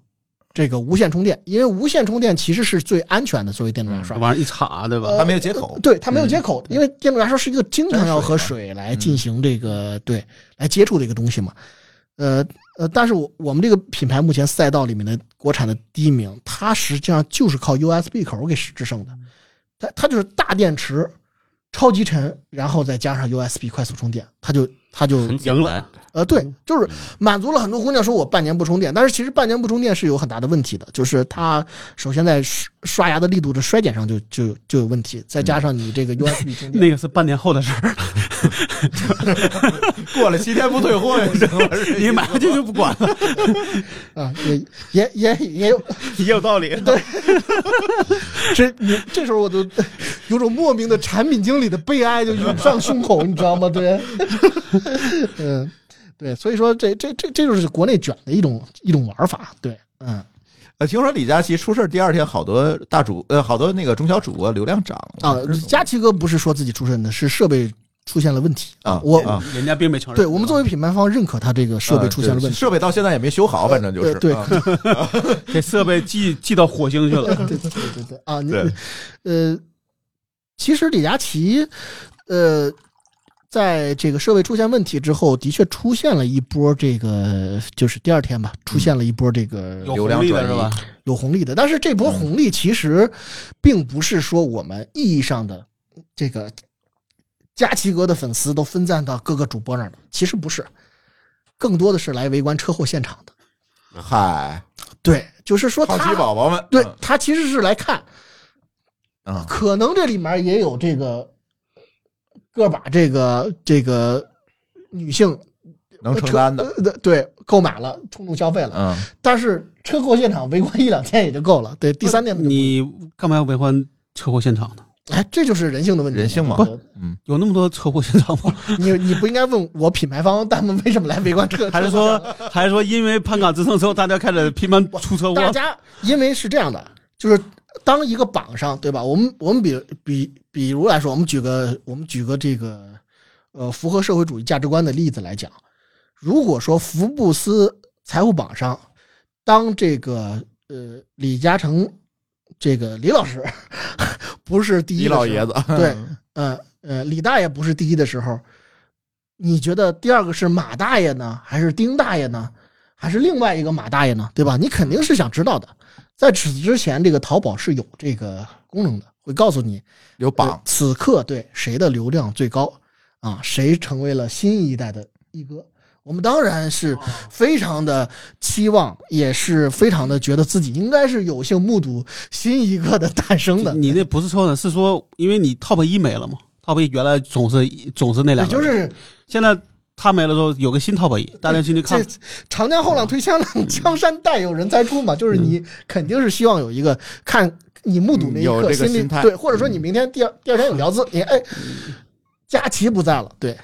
这个无线充电，因为无线充电其实是最安全的，作为电动牙刷这。玩意儿一插，对吧？呃它没有接口。对，它没有接口，因为电动牙刷是一个经常要和水来进行这个对来接触的一个东西嘛。呃呃，但是我我们这个品牌目前赛道里面的国产的第一名，它实际上就是靠 USB 口给制胜的，它它就是大电池，超级沉，然后再加上 USB 快速充电，它就他就赢了，呃，对，就是满足了很多姑娘说我半年不充电，但是其实半年不充电是有很大的问题的，就是它首先在刷刷牙的力度的衰减上就就就有问题，再加上你这个 USB 充电，*laughs* 那个是半年后的事儿，*laughs* 过了七天不退货 *laughs* 你买回去就不管了，啊，也也也也有，也有道理。对，这你这时候我都有种莫名的产品经理的悲哀就涌上胸口，你知道吗？对，*laughs* 嗯，对，所以说这这这这就是国内卷的一种一种玩法，对，嗯呃，听说李佳琦出事儿第二天，好多大主呃，好多那个中小主播流量涨了啊，佳琦哥不是说自己出身的，是设备出现了问题啊我啊人家并没承认。对我们作为品牌方认可他这个设备出现了问题，呃设备到现在也没修好，反正就是对对啊 *laughs* 这设备寄寄到火星去了。*laughs* 对对对对啊，你对呃，其实李佳琦呃，在这个设备出现问题之后，的确出现了一波这个，就是第二天吧，出现了一波这个有流量转移是吧？有红利的，但是这波红利其实并不是说我们意义上的这个佳琪哥的粉丝都分散到各个主播那儿的，其实不是，更多的是来围观车祸现场的。嗨，对，就是说好奇他宝宝们，对他其实是来看，啊可能这里面也有这个个把这个这个女性能承担的，呃对购买了冲动消费了，嗯，但是车祸现场围观一两天也就够了，对，第三天就不你干嘛要围观车祸现场呢？哎，这就是人性的问题，人性嘛不，嗯，有那么多车祸现场吗？*laughs* 你你不应该问我品牌方他们为什么来围观车，*laughs* 还是说，还是说因为攀岗直升之后，大家开始频繁出车祸？大家因为是这样的，就是当一个榜上，对吧？我们我们比比比如来说，我们举个我们举个这个呃符合社会主义价值观的例子来讲，如果说福布斯财富榜上，当这个呃李嘉诚这个李老师 *laughs* 不是第一李老爷子，对，呃呃，李大爷不是第一的时候，你觉得第二个是马大爷呢，还是丁大爷呢，还是另外一个马大爷呢？对吧？你肯定是想知道的。在此之前，这个淘宝是有这个功能的，会告诉你呃有榜，此刻对谁的流量最高啊，谁成为了新一代的一哥。我们当然是非常的期望，也是非常的觉得自己应该是有幸目睹新一个的诞生的。你那不是说呢，是说因为你 top 一没了嘛？top 一原来总是总是那也两个，就是现在他没了之后，有个新 top 一，大家进去看这。长江后浪推前浪，江山代有人才出嘛，就是你肯定是希望有一个看你目睹那一刻心里对，或者说你明天第二第二天有聊资，你哎，佳琪不在了，对，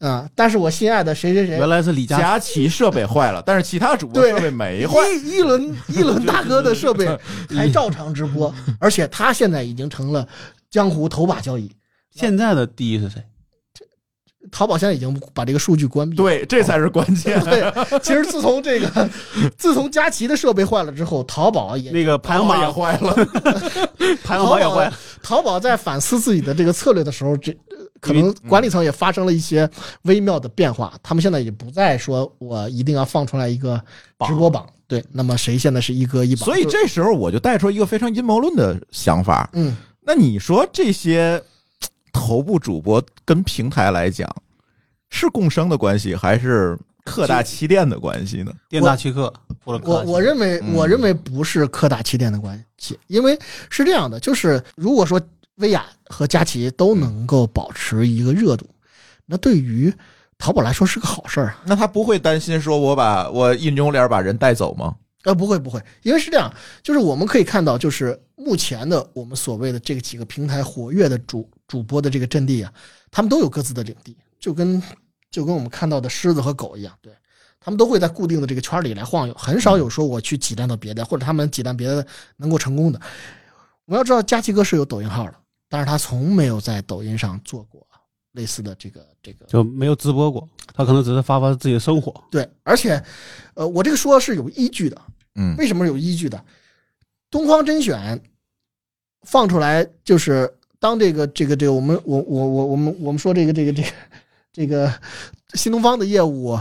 啊，但是我心爱的谁谁谁原。来是李佳，佳琪设备坏了，但是其他主播设备没坏，一一轮一轮大哥的设备 *laughs* 还照常直播，而且他现在已经成了江湖头把交椅。现在的第一是谁？淘宝现在已经把这个数据关闭了。对，这才是关键。*laughs* 对，其实自从这个，自从佳琦的设备坏了之后，淘宝也那个排行榜也，坏了，*laughs* 排行榜也坏了。淘宝在反思自己的这个策略的时候，这呃可能管理层也发生了一些微妙的变化。他们现在也不再说我一定要放出来一个直播榜，对，那么谁现在是一哥一榜？所以这时候我就带出一个非常阴谋论的想法。嗯，那你说这些头部主播跟平台来讲，是共生的关系，还是客大欺店的关系呢？店大欺客，我我认为，嗯我认为不是客大欺店的关系，因为是这样的，就是如果说薇娅和佳琪都能够保持一个热度，那对于淘宝来说是个好事儿啊。那他不会担心说我把我印中脸把人带走吗？呃，不会不会，因为是这样，就是我们可以看到，就是目前的我们所谓的这个几个平台活跃的主主播的这个阵地啊，他们都有各自的领地，就跟就跟我们看到的狮子和狗一样，对他们都会在固定的这个圈里来晃悠，很少有说我去挤占到别的，或者他们挤占别的能够成功的。我们要知道，佳琪哥是有抖音号的，但是他从没有在抖音上做过类似的这个这个就没有直播过，他可能只是发发自己的生活。对，而且，呃，我这个说是有依据的，嗯为什么有依据的？东方甄选放出来，就是当这个这个这个我们我我我我们我们说这个这个这个这个新东方的业务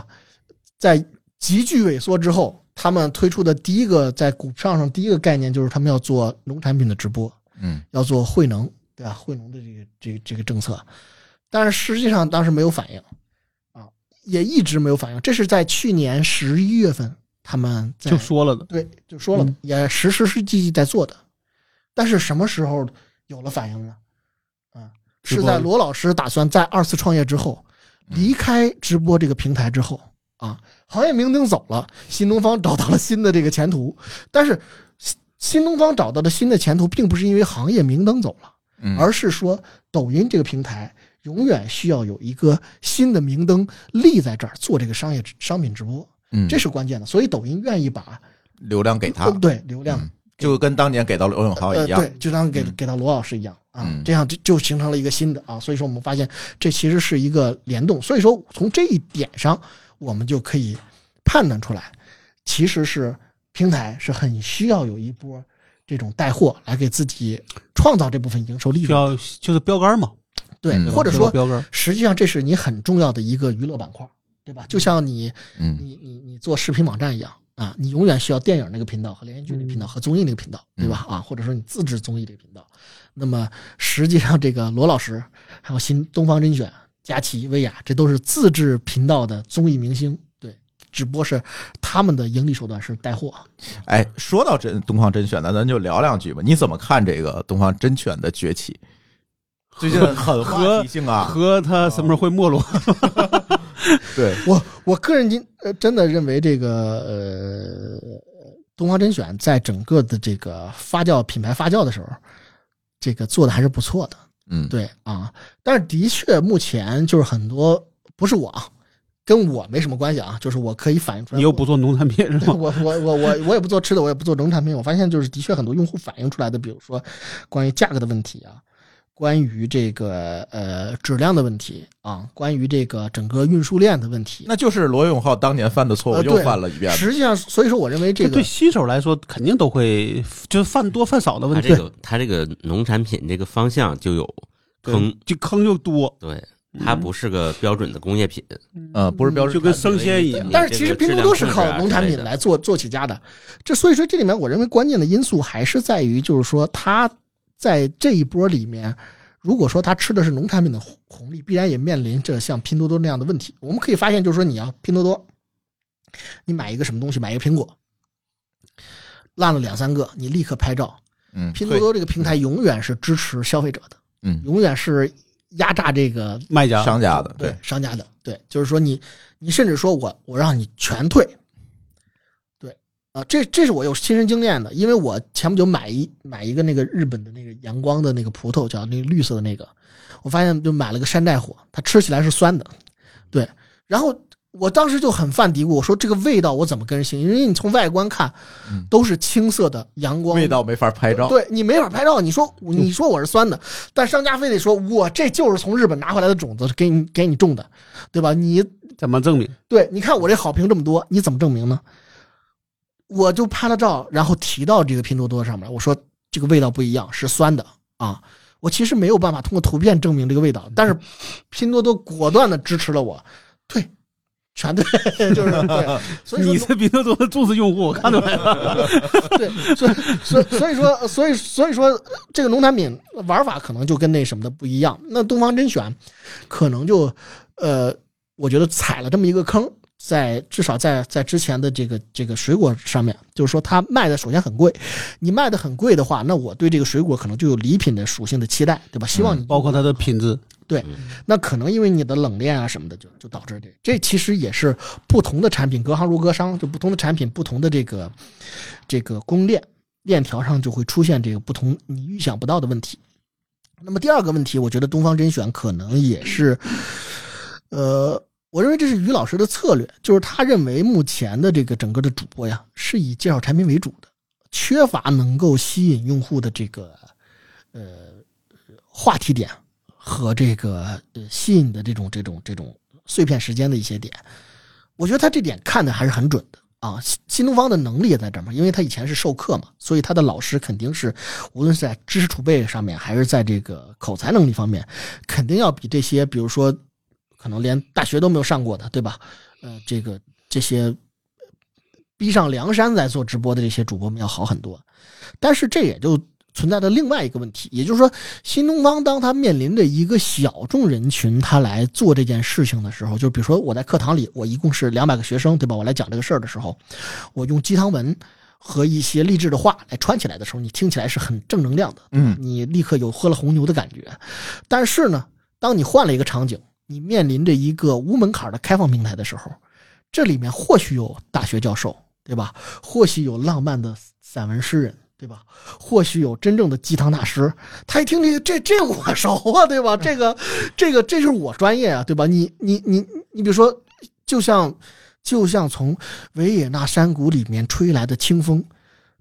在急剧萎缩之后，他们推出的第一个在股票上第一个概念就是他们要做农产品的直播，嗯要做惠农，对吧？惠农的这个这个这个政策，但是实际上当时没有反应啊，也一直没有反应。这是在去年十一月份他们在就说了的，对就说了，嗯也实实实际际在做的，但是什么时候有了反应呢？是在罗老师打算在二次创业之后，离开直播这个平台之后啊，行业明灯走了，新东方找到了新的这个前途，但是新新东方找到的新的前途，并不是因为行业明灯走了。嗯，而是说抖音这个平台永远需要有一个新的明灯立在这儿做这个商业商品直播，嗯这是关键的。所以抖音愿意把流量给他呃，对流量嗯就跟当年给到罗永浩一样。呃对，就当给嗯给到罗老师一样啊嗯，这样就就形成了一个新的啊。所以说我们发现这其实是一个联动。所以说从这一点上，我们就可以判断出来，其实是平台是很需要有一波这种带货来给自己创造这部分营收利需润。要就是标杆嘛，对嗯，或者说标杆。实际上这是你很重要的一个娱乐板块，对吧？就像你嗯你你你做视频网站一样啊，你永远需要电影那个频道和连续剧那个频道和综艺那个频道，对吧？啊，或者说你自制综艺这个频道。那么实际上，这个罗老师还有新东方甄选、佳琪、薇娅，这都是自制频道的综艺明星，对，只不过是他们的盈利手段是带货。哎，说到这东方甄选呢，咱就聊两句吧。你怎么看这个东方甄选的崛起？最近很 *laughs* 话题性啊，和他什么时候会没落？*laughs* 对，我我个人今呃真的认为这个呃东方甄选在整个的这个发酵品牌发酵的时候，这个做的还是不错的，嗯，对啊，但是的确目前就是很多不是我啊，跟我没什么关系啊，就是我可以反映出来，你又不做农产品是对吗？我我我我我也不做吃的，我也不做农产品。我发现就是的确很多用户反映出来的，比如说关于价格的问题啊，关于这个呃质量的问题啊，关于这个整个运输链的问题。那就是罗永浩当年犯的错误又犯了一遍了。实际上，所以说我认为这个对新手来说，肯定都会就是犯多犯少的问题，他这个他这个农产品这个方向就有坑，就坑就多。对，它不是个标准的工业品，呃，不是标准就跟生鲜一样但是其实拼多多是靠农产品来。来做做起家的，这所以说这里面我认为关键的因素还是在于，就是说它在这一波里面，如果说他吃的是农产品的红红利，必然也面临着像拼多多那样的问题。我们可以发现，就是说你要拼多多，你买一个什么东西，买一个苹果，烂了两三个，你立刻拍照。嗯，拼多多这个平台永远是支持消费者的，嗯永远是压榨这个卖家商家的，对商家的，对，就是说你你甚至说我我让你全退，对啊，这这是我有亲身经验的，因为我前不久买一买一个那个日本的那个阳光的那个葡萄，叫那个绿色的那个，我发现就买了个山寨货，它吃起来是酸的，对，然后我当时就很犯嘀咕，我说这个味道我怎么跟人形容？因为你从外观看嗯都是青色的阳光味道没法拍照。对你没法拍照，你说你说我是酸的，但商家非得说我这就是从日本拿回来的种子给你给你种的，对吧？你怎么证明？对，你看我这好评这么多，你怎么证明呢？我就拍了照，然后提到这个拼多多上面，我说这个味道不一样，是酸的啊。我其实没有办法通过图片证明这个味道，但是拼多多果断的支持了我，对，全对，*laughs* 就是对。所以说你是拼多多的忠实用户，我看出来了。对，所以所以所以说所以所以说这个农产品玩法可能就跟那什么的不一样。那东方甄选可能就呃我觉得踩了这么一个坑，在至少在在之前的这个这个水果上面，就是说它卖的首先很贵，你卖的很贵的话，那我对这个水果可能就有礼品的属性的期待，对吧？希望你包括它的品质，对那可能因为你的冷链啊什么的，就就导致这这其实也是不同的产品，隔行如隔山，就不同的产品，不同的这个这个供应链链条上就会出现这个不同你预想不到的问题。那么第二个问题，我觉得东方甄选可能也是，呃，我认为这是于老师的策略，就是他认为目前的这个整个的主播呀，是以介绍产品为主的，缺乏能够吸引用户的这个呃话题点和这个吸引的这种这种这种碎片时间的一些点，我觉得他这点看的还是很准的啊。新新东方的能力也在这儿嘛，因为他以前是授课嘛，所以他的老师肯定是无论是在知识储备上面，还是在这个口才能力方面，肯定要比这些比如说可能连大学都没有上过的，对吧？呃，这个这些逼上梁山在做直播的这些主播们要好很多。但是这也就存在的另外一个问题，也就是说，新东方当他面临着一个小众人群，他来做这件事情的时候，就比如说我在课堂里，我一共是两百个学生，对吧？我来讲这个事儿的时候，我用鸡汤文和一些励志的话来串起来的时候，你听起来是很正能量的，嗯你立刻有喝了红牛的感觉。但是呢，当你换了一个场景，你面临着一个无门槛的开放平台的时候，这里面或许有大学教授，对吧？或许有浪漫的散文诗人，对吧？或许有真正的鸡汤大师。他一听这个，这这我熟啊，对吧？这个，这个，这是我专业啊，对吧？你你你你，比如说，就像就像从维也纳山谷里面吹来的清风，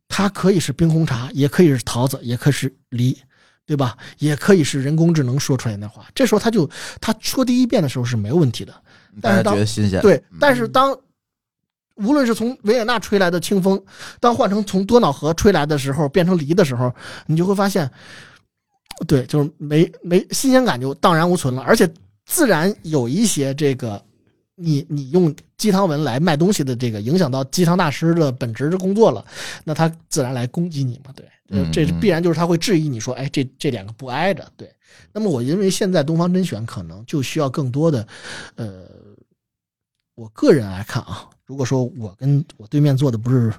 它可以是冰红茶，也可以是桃子，也可以是梨。对吧？也可以是人工智能说出来的话。这时候他就他说第一遍的时候是没有问题的，但是当觉得新鲜，对，但是当无论是从维也纳吹来的清风，当换成从多瑙河吹来的时候，变成梨的时候，你就会发现，对，就是没没新鲜感就荡然无存了，而且自然有一些这个。你你用鸡汤文来卖东西的这个影响到鸡汤大师的本职的工作了，那他自然来攻击你嘛？对，嗯这嗯必然就是他会质疑你说，哎，这这两个不挨着。对，那么我认为现在东方甄选可能就需要更多的，呃，我个人来看啊，如果说我跟我对面坐的不是，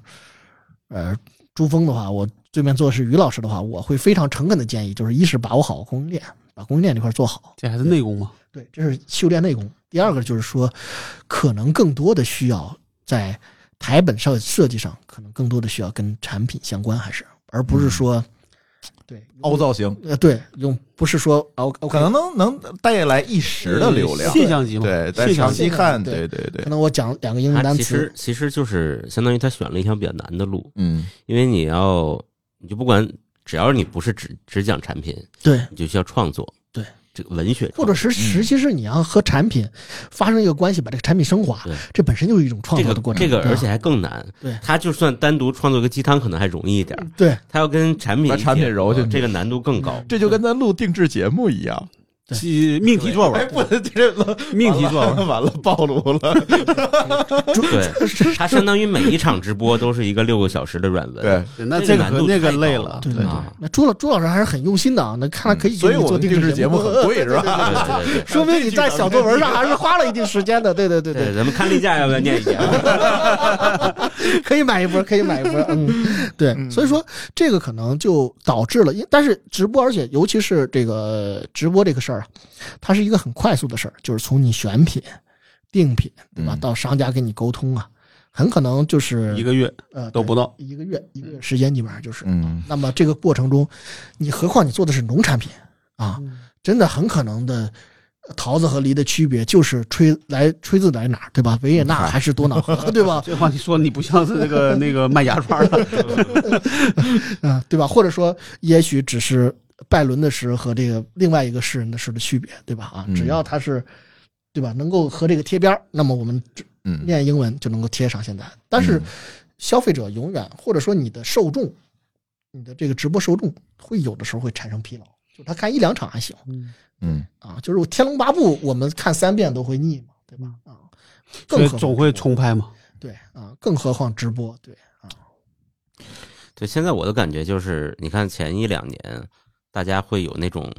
呃，朱峰的话，我对面坐的是于老师的话，我会非常诚恳的建议，就是一是把握好供应链，把供应链这块做好，这还是内功嘛？对，这是修炼内功。第二个就是说，可能更多的需要在台本上设计上，可能更多的需要跟产品相关，还是而不是说，对凹造型，呃对用不是说 O 可能能能带来一时的流量，现象级嘛？对，但长现象级期看，对对对对。可，能我讲两个英文单词。其实，其实就是相当于他选了一条比较难的路，嗯。因为你要你就不管只要你不是只只讲产品，对，你就需要创作，对这个文学，或者是实际是你要和产品发生一个关系，把这个产品升华，这本身就是一种创这个作的过程。这个，而且还更难。对他就算单独创作个鸡汤，可能还容易一点儿。对他要跟产品把产品揉进去这个难度更高。这就跟咱录定制节目一样，对是命题作哎，文，不能这，命题作文。*laughs* 完了暴露了，*laughs* 对，它相当于每一场直播都是一个六个小时的软文。对，那这个那个累了对对对啊，那朱老朱老师还是很用心的啊，那看来可以给所以你做我们定制节目很贵是吧？对对对对说明你在小作文上还是花了一定时间的。对对对对，咱们看例假要不要念一念？*laughs* *laughs* 可以买一波，可以买一波。嗯，*laughs* 对，所以说这个可能就导致了，因但是直播，而且尤其是这个直播这个事儿啊，它是一个很快速的事儿，就是从你选品、定品，对吧，嗯到商家跟你沟通啊，很可能就是一个月呃都不到，一个月一个月时间基本上就是。嗯那么这个过程中，你何况你做的是农产品啊，真的很可能的。桃子和梨的区别就是吹来吹自来哪儿，对吧？维也纳还是多瑙河，*laughs* 对吧？这话你说你不像是那个那个卖牙刷的，*laughs* 嗯，对吧？或者说，也许只是拜伦的诗和这个另外一个诗人的诗的区别，对吧？啊，嗯只要他是，对吧？能够和这个贴边，那么我们嗯，念英文就能够贴上现在。但是嗯消费者永远，或者说你的受众，你的这个直播受众，会有的时候会产生疲劳，就他看一两场还行嗯啊，就是《天龙八部》，我们看三遍都会腻嘛，对吧？啊，所更何况以总会重拍嘛。对啊，更何况直播，对啊，对，现在我的感觉就是，你看前一两年，大家会有那种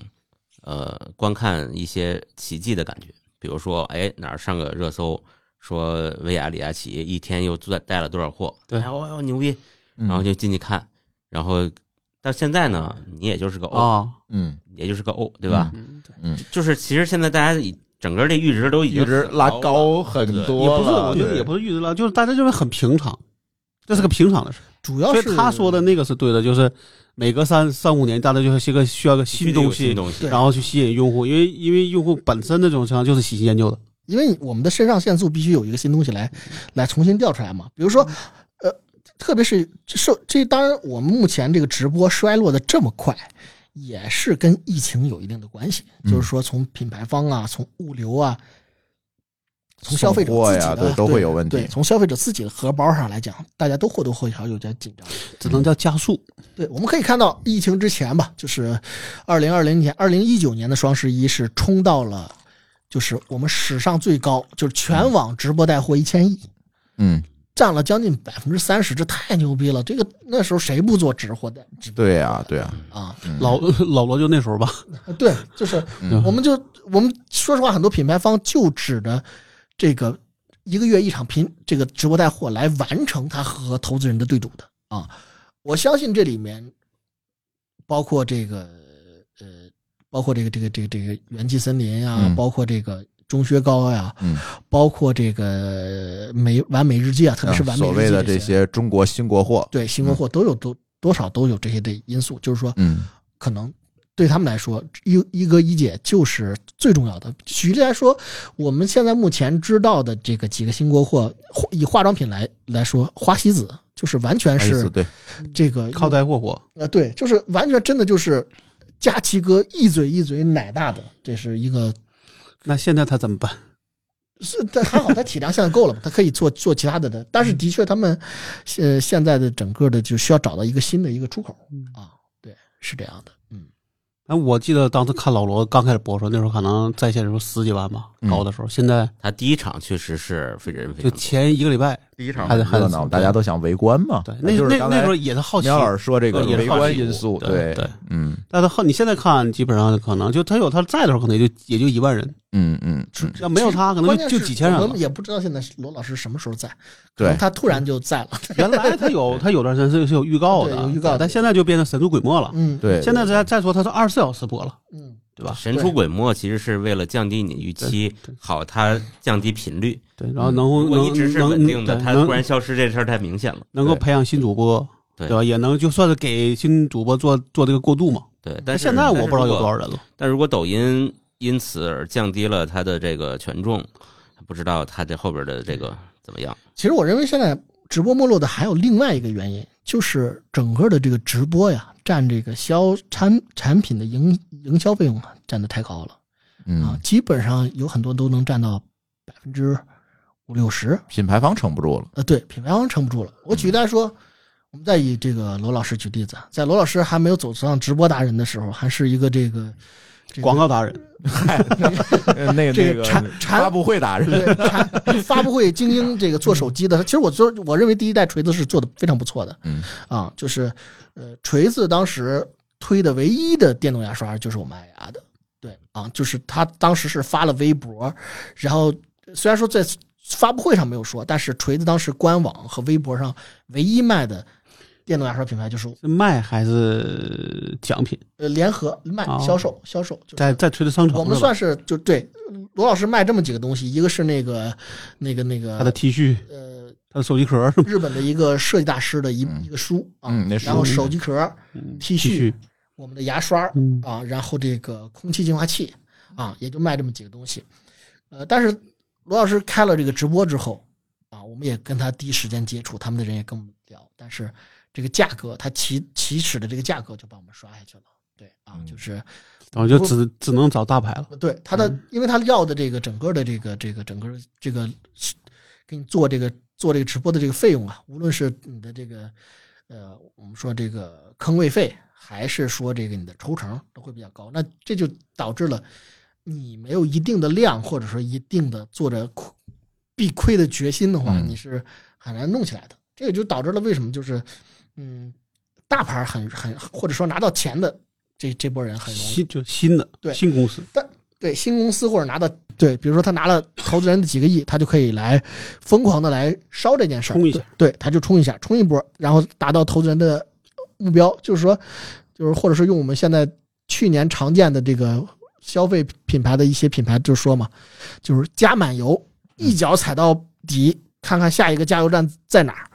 呃观看一些奇迹的感觉，比比如说，哎哪儿上个热搜，说薇娅、李佳琦一天又带带了多少货，对哎哦牛逼，嗯然后就进去看，然后到现在呢，你也就是个 O，、啊，嗯，也就是个 O，对吧？嗯，对嗯，就是其实现在大家整个这阈值都已经阈值拉高很对多也不是，我觉得也不是阈值拉，就是大家认为很平常，这是个平常的事。主要是他说的那个是对的，就是每隔三三五年，大家就是一个需要个新东西新，东西，然后去吸引用户，因为因为用户本身的这种情况就是喜新厌旧的。因为我们的肾上腺素必须有一个新东西来来重新调出来嘛。比如说，呃，特别是受这当然，我们目前这个直播衰落的这么快，也是跟疫情有一定的关系。嗯就是说，从品牌方啊，从物流啊，从消费者自己的对都会有问题对，从消费者自己的荷包上来讲，大家都或多或少有点紧张。只能叫加速。对，我们可以看到疫情之前吧，就是二零二零年、二零一九年的双十一是冲到了，就是我们史上最高，就是全网直播带货一千亿，嗯，占了将近百分之三十，这太牛逼了！这个那时候谁不做直货带直播对呀，对呀，啊？嗯老 *laughs* 老罗就那时候吧，*laughs* 对，就是嗯我们就我们说实话，很多品牌方就指着这个一个月一场拼这个直播带货来完成他和投资人的对赌的啊。我相信这里面包括这个呃，包括这个这个这个这个元气森林啊，嗯包括这个中薛高呀、嗯，包括这个美完美日记啊，特别是完美日记所谓的这这些中国新国货，对新国货都有多多少都有这些的因素，就是说嗯。可能对他们来说，一一哥一姐就是最重要的。举例来说，我们现在目前知道的这个几个新国货，以化妆品来来说，花西子就是完全是对，这个靠带货火。呃，对，就是完全真的就是佳琪哥一嘴一嘴奶大的，这是一个那现在他怎么办？是，但还好他体量现在够了嘛，他可以做做其他的的。但是的确，他们呃现在的整个的就需要找到一个新的一个出口啊，对，是这样的，嗯。哎，我记得当时看老罗刚开始播的时候，那时候可能在线的时候十几万吧，嗯高的时候。现在他第一场确实是非人非就前一个礼拜，第一场还得还得热闹，大家都想围观嘛，对，那就是那那时候也是好奇苗。老师说这个也是围好奇观因素，对对嗯但是后你现在看，基本上可能就他有他在的时候，可能也就也就一万人，嗯嗯嗯，要没有他，可能就就几千人了我们。也不知道现在罗老师什么时候在，可能对，他突然就在了。*laughs* 原来他有他有段时间是是有预告的，有预告但现在就变成神出鬼没了。嗯，对，现在再再说他是二十四小时播了，嗯，对吧？神出鬼没，其实是为了降低你预期好它降低频率。对，然后能够能如果一直是稳定的，它突然消失这事儿太明显了。能够培养新主播，对对吧？也能就算是给新主播做做这个过渡嘛。对，但现在我不知道有多。少人了。但如果抖音因此而降低了它的这个权重，不知道它这后边的这个怎么样。其实我认为现在直播没落的还有另外一个原因，就是整个的这个直播呀，占这个销产产品的营营销费用啊，占的太高了啊嗯，，基本上有很多都能占到百分之五六十。品牌方撑不住了，呃，对，品牌方撑不住了。我举例来说，我们再以这个罗老师举例子，在罗老师还没有走上直播达人的时候，还是一个这个广告达人，呃 *laughs* 那这个那产产发布会达人，对，产 *laughs* 发布会精英这个做手机的，其实我做我认为第一代锤子是做的非常不错的，嗯。啊，就是呃锤子当时推的唯一的电动牙刷就是我们爱牙的，对啊，就是他当时是发了微博，然后虽然说在发布会上没有说，但是锤子当时官网和微博上唯一卖的电动牙刷品牌就是是卖还是奖品？呃联合卖哦销售销售，就是在在推的商城我们算是就对罗老师卖这么几个东西，一个是那个那个那个他的 T 恤，呃他的手机壳是？日本的一个设计大师的一嗯一个书啊，嗯那书然后手机壳、嗯 T 恤、我们的牙刷嗯啊，然后这个空气净化器啊，也就卖这么几个东西。呃，但是罗老师开了这个直播之后啊，我们也跟他第一时间接触，他们的人也跟我们聊，但是这个价格，它起起始的这个价格就把我们刷下去了。对啊，嗯就是然后就只只能找大牌了。对他的嗯，因为他要的这个整个的这个这个整个这个给你做这个做这个直播的这个费用啊，无论是你的这个呃，我们说这个坑位费，还是说这个你的抽成都会比较高，那这就导致了你没有一定的量，或者说一定的做着亏必亏的决心的话，嗯你是很难弄起来的。这个就导致了为什么就是嗯，大牌很很或者说拿到钱的这这波人很容易新就新的对新公司，但对新公司或者拿到对，比如说他拿了投资人的几个亿，他就可以来疯狂的来烧这件事儿，冲一下对，对，他就冲一下，冲一波，然后达到投资人的目标，就是说，就是或者是用我们现在去年常见的这个消费品牌的一些品牌就说嘛，就是加满油，一脚踩到底，看看下一个加油站在哪儿。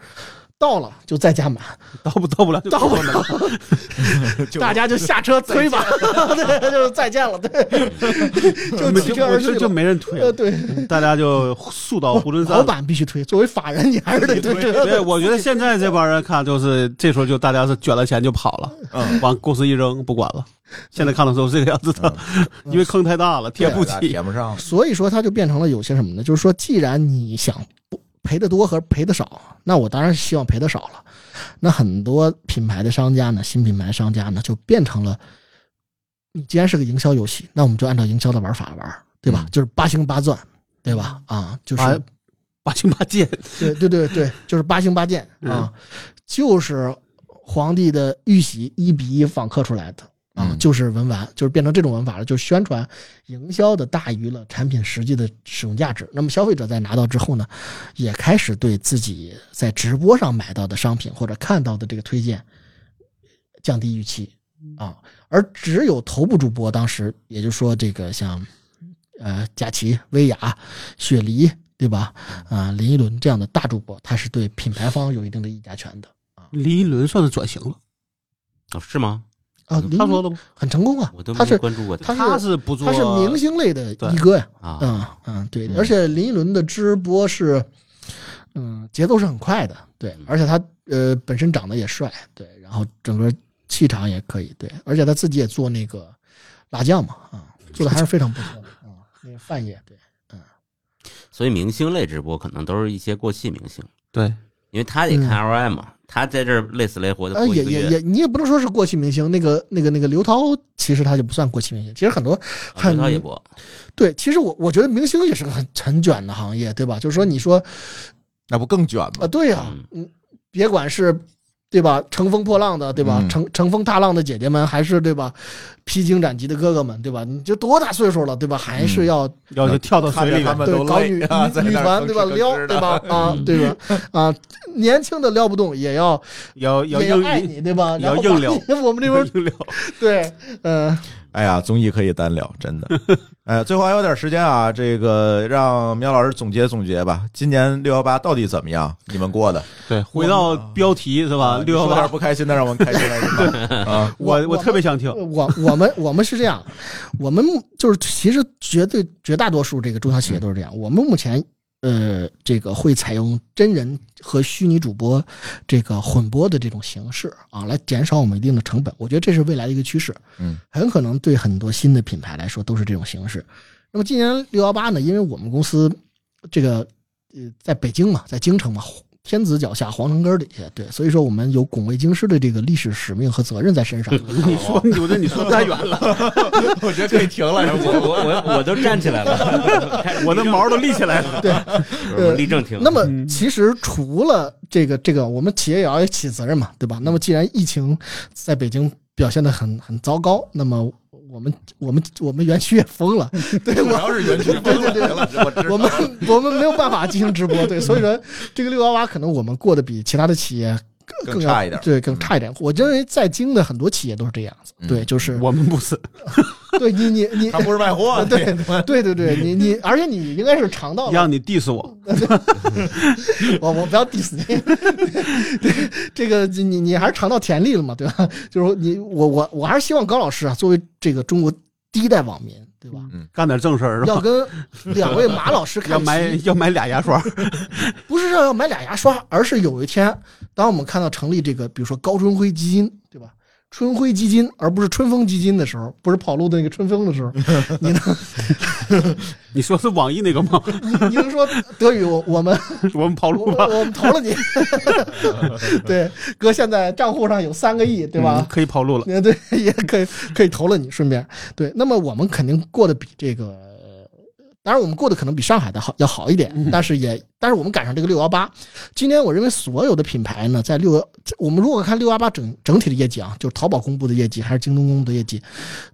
到了就再加满，到不到不了就到不了。*laughs* 大家就下车推吧，*laughs* 对，就是再见了，对，*laughs* 就就弃车而去就就。没人推呃，了，对，大家就速到猢狲老。板必须推，作为法人你还是得推。对，我觉得现在这帮人看，就是这时候就大家是卷了钱就跑了，嗯，往公司一扔不管了。现在看的时候是这个样子的，因为坑太大了，贴不起。填不上，所以说，它就变成了有些什么呢？就是说，既然你想不赔的多和赔的少，那我当然是希望赔的少了。那很多品牌的商家呢，新品牌商家呢，就变成了，你既然是个营销游戏，那我们就按照营销的玩法玩，对吧？嗯就是八星八钻，对吧？啊，就是八八星八剑，对对对对，就是八星八剑啊，就是皇帝的玉玺一比一仿刻出来的啊，嗯就是文玩，就是变成这种文法了，就是宣传营销的大于了产品实际的使用价值。那么消费者在拿到之后呢，也开始对自己在直播上买到的商品或者看到的这个推荐降低预期啊，而只有头部主播当时，也就是说这个像呃佳琪、薇娅、雪梨，对吧？啊，林依轮这样的大主播，他是对品牌方有一定的议价权的啊林依轮算是转型了。哦，是吗？啊。他说的吗？很成功啊我都，他是没关注过他他是是不做，他是明星类的一哥呀，啊。嗯嗯，对嗯，而且林依轮的直播是，嗯，节奏是很快的，对，而且他呃本身长得也帅，对，然后整个气场也可以，对，而且他自己也做那个辣酱嘛，啊，做的还是非常不错的啊，那个范爷，对，嗯所以明星类直播可能都是一些过气明星，对，因为他得看 LMI 嘛，他在这儿累死累活的也也也，你也不能说是过气明星，那个那个那个刘涛，其实他就不算过气明星，其实很多啊很刘涛也播，对，其实我我觉得明星也是个很很卷的行业，对吧？就是说，你说那不更卷啊，吗？对呀、嗯嗯，别管是对吧，乘风破浪的，对吧？嗯乘乘风踏浪的姐姐们，还是对吧，披荆斩棘的哥哥们，对吧？你就多大岁数了，对吧？还是要要去跳到水里面。着他们对搞女累啊，在女团对吧？撩对吧？啊，嗯对吧？啊，年轻的撩不动，也要要要也要硬爱你，对吧？也要然后把硬撩 *laughs* 我们这边 *laughs* 硬撩，对，嗯，哎呀，综艺可以单聊，真的。哎，最后还有点时间啊，这个让苗老师总结总结吧。今年六幺八到底怎么样？你们过的对，回到标题是吧？啊六幺八，不开心的，让我们开心开心吧。啊，我我我特别想听。我我们我们是这样，我们就是其实绝对绝大多数这个中小企业都是这样。我们目前呃这个会采用真人和虚拟主播这个混播的这种形式啊，来减少我们一定的成本。我觉得这是未来的一个趋势。嗯，很可能对很多新的品牌来说都是这种形式。那么今年六幺八呢，因为我们公司这个呃在北京嘛，在京城嘛。天子脚下，皇城根底下，对，所以说我们有拱卫京师的这个历史使命和责任在身上。*laughs* 你说，我觉得你说太远了，我觉得可以停了。我我我我都站起来了，我的毛都立起来了。我立正停。那么其实除了这个这个，我们企业也要起责任嘛，对吧？那么既然疫情在北京表现的很很糟糕，那么我们我们我们园区也封了，对主我要是园区对对对了，我们我们没有办法进行直播，对，所以说这个六幺八可能我们过得比其他的企业更更差一点。对，更差一点。我认为在京的很多企业都是这样子，嗯对，就是我们不是，*laughs* *laughs* 对你你你他。不是卖货，对对对对，你你，而且你应该是尝到了让你 diss 我，*laughs* 我我不要 diss 你，*laughs* 对这个你你还是尝到甜力了嘛，对吧？就是你我我我还是希望高老师啊，作为这个中国第一代网民，对吧？嗯干点正事儿是吧？要跟两位马老师要看要，买要买俩牙刷，不是说要买俩牙刷，而是有一天，当我们看到成立这个，比如说高春辉基金？春晖基金，而不是春风基金的时候，不是跑路的那个春风的时候，*laughs* 你能 *laughs* 你说是网易那个吗？你 *laughs* 你能说德语我我们我们跑路吧，我们投了你，对，哥现在账户上有三个亿，对吧？嗯可以跑路了。呃，对，也可以可以投了你，顺便对。那么我们肯定过得比这个当然我们过得可能比上海的好要好一点，但是也但是我们赶上这个六幺八。今天我认为所有的品牌呢，在六幺，我们如果看六幺八整整体的业绩啊，就是淘宝公布的业绩还是京东公布的业绩，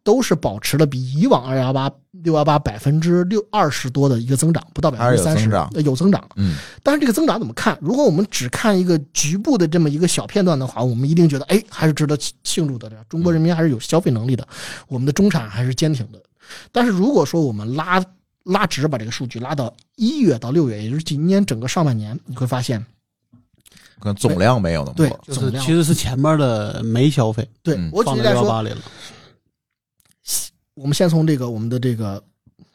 都是保持了比以往二幺八六幺八百分之六二十多的一个增长，不到百分之三十有增长，有增长。嗯，但是这个增长怎么看？如果我们只看一个局部的这么一个小片段的话，我们一定觉得，哎，还是值得庆祝的。中国人民还是有消费能力的，我们的中产还是坚挺的。但是如果说我们拉拉直把这个数据拉到一月到六月，也就是今年整个上半年，你会发现，可能总量没有那么对多，就是总量其实是前面的没消费对、嗯我举放在例来说，六幺八里了。我们先从这个我们的这个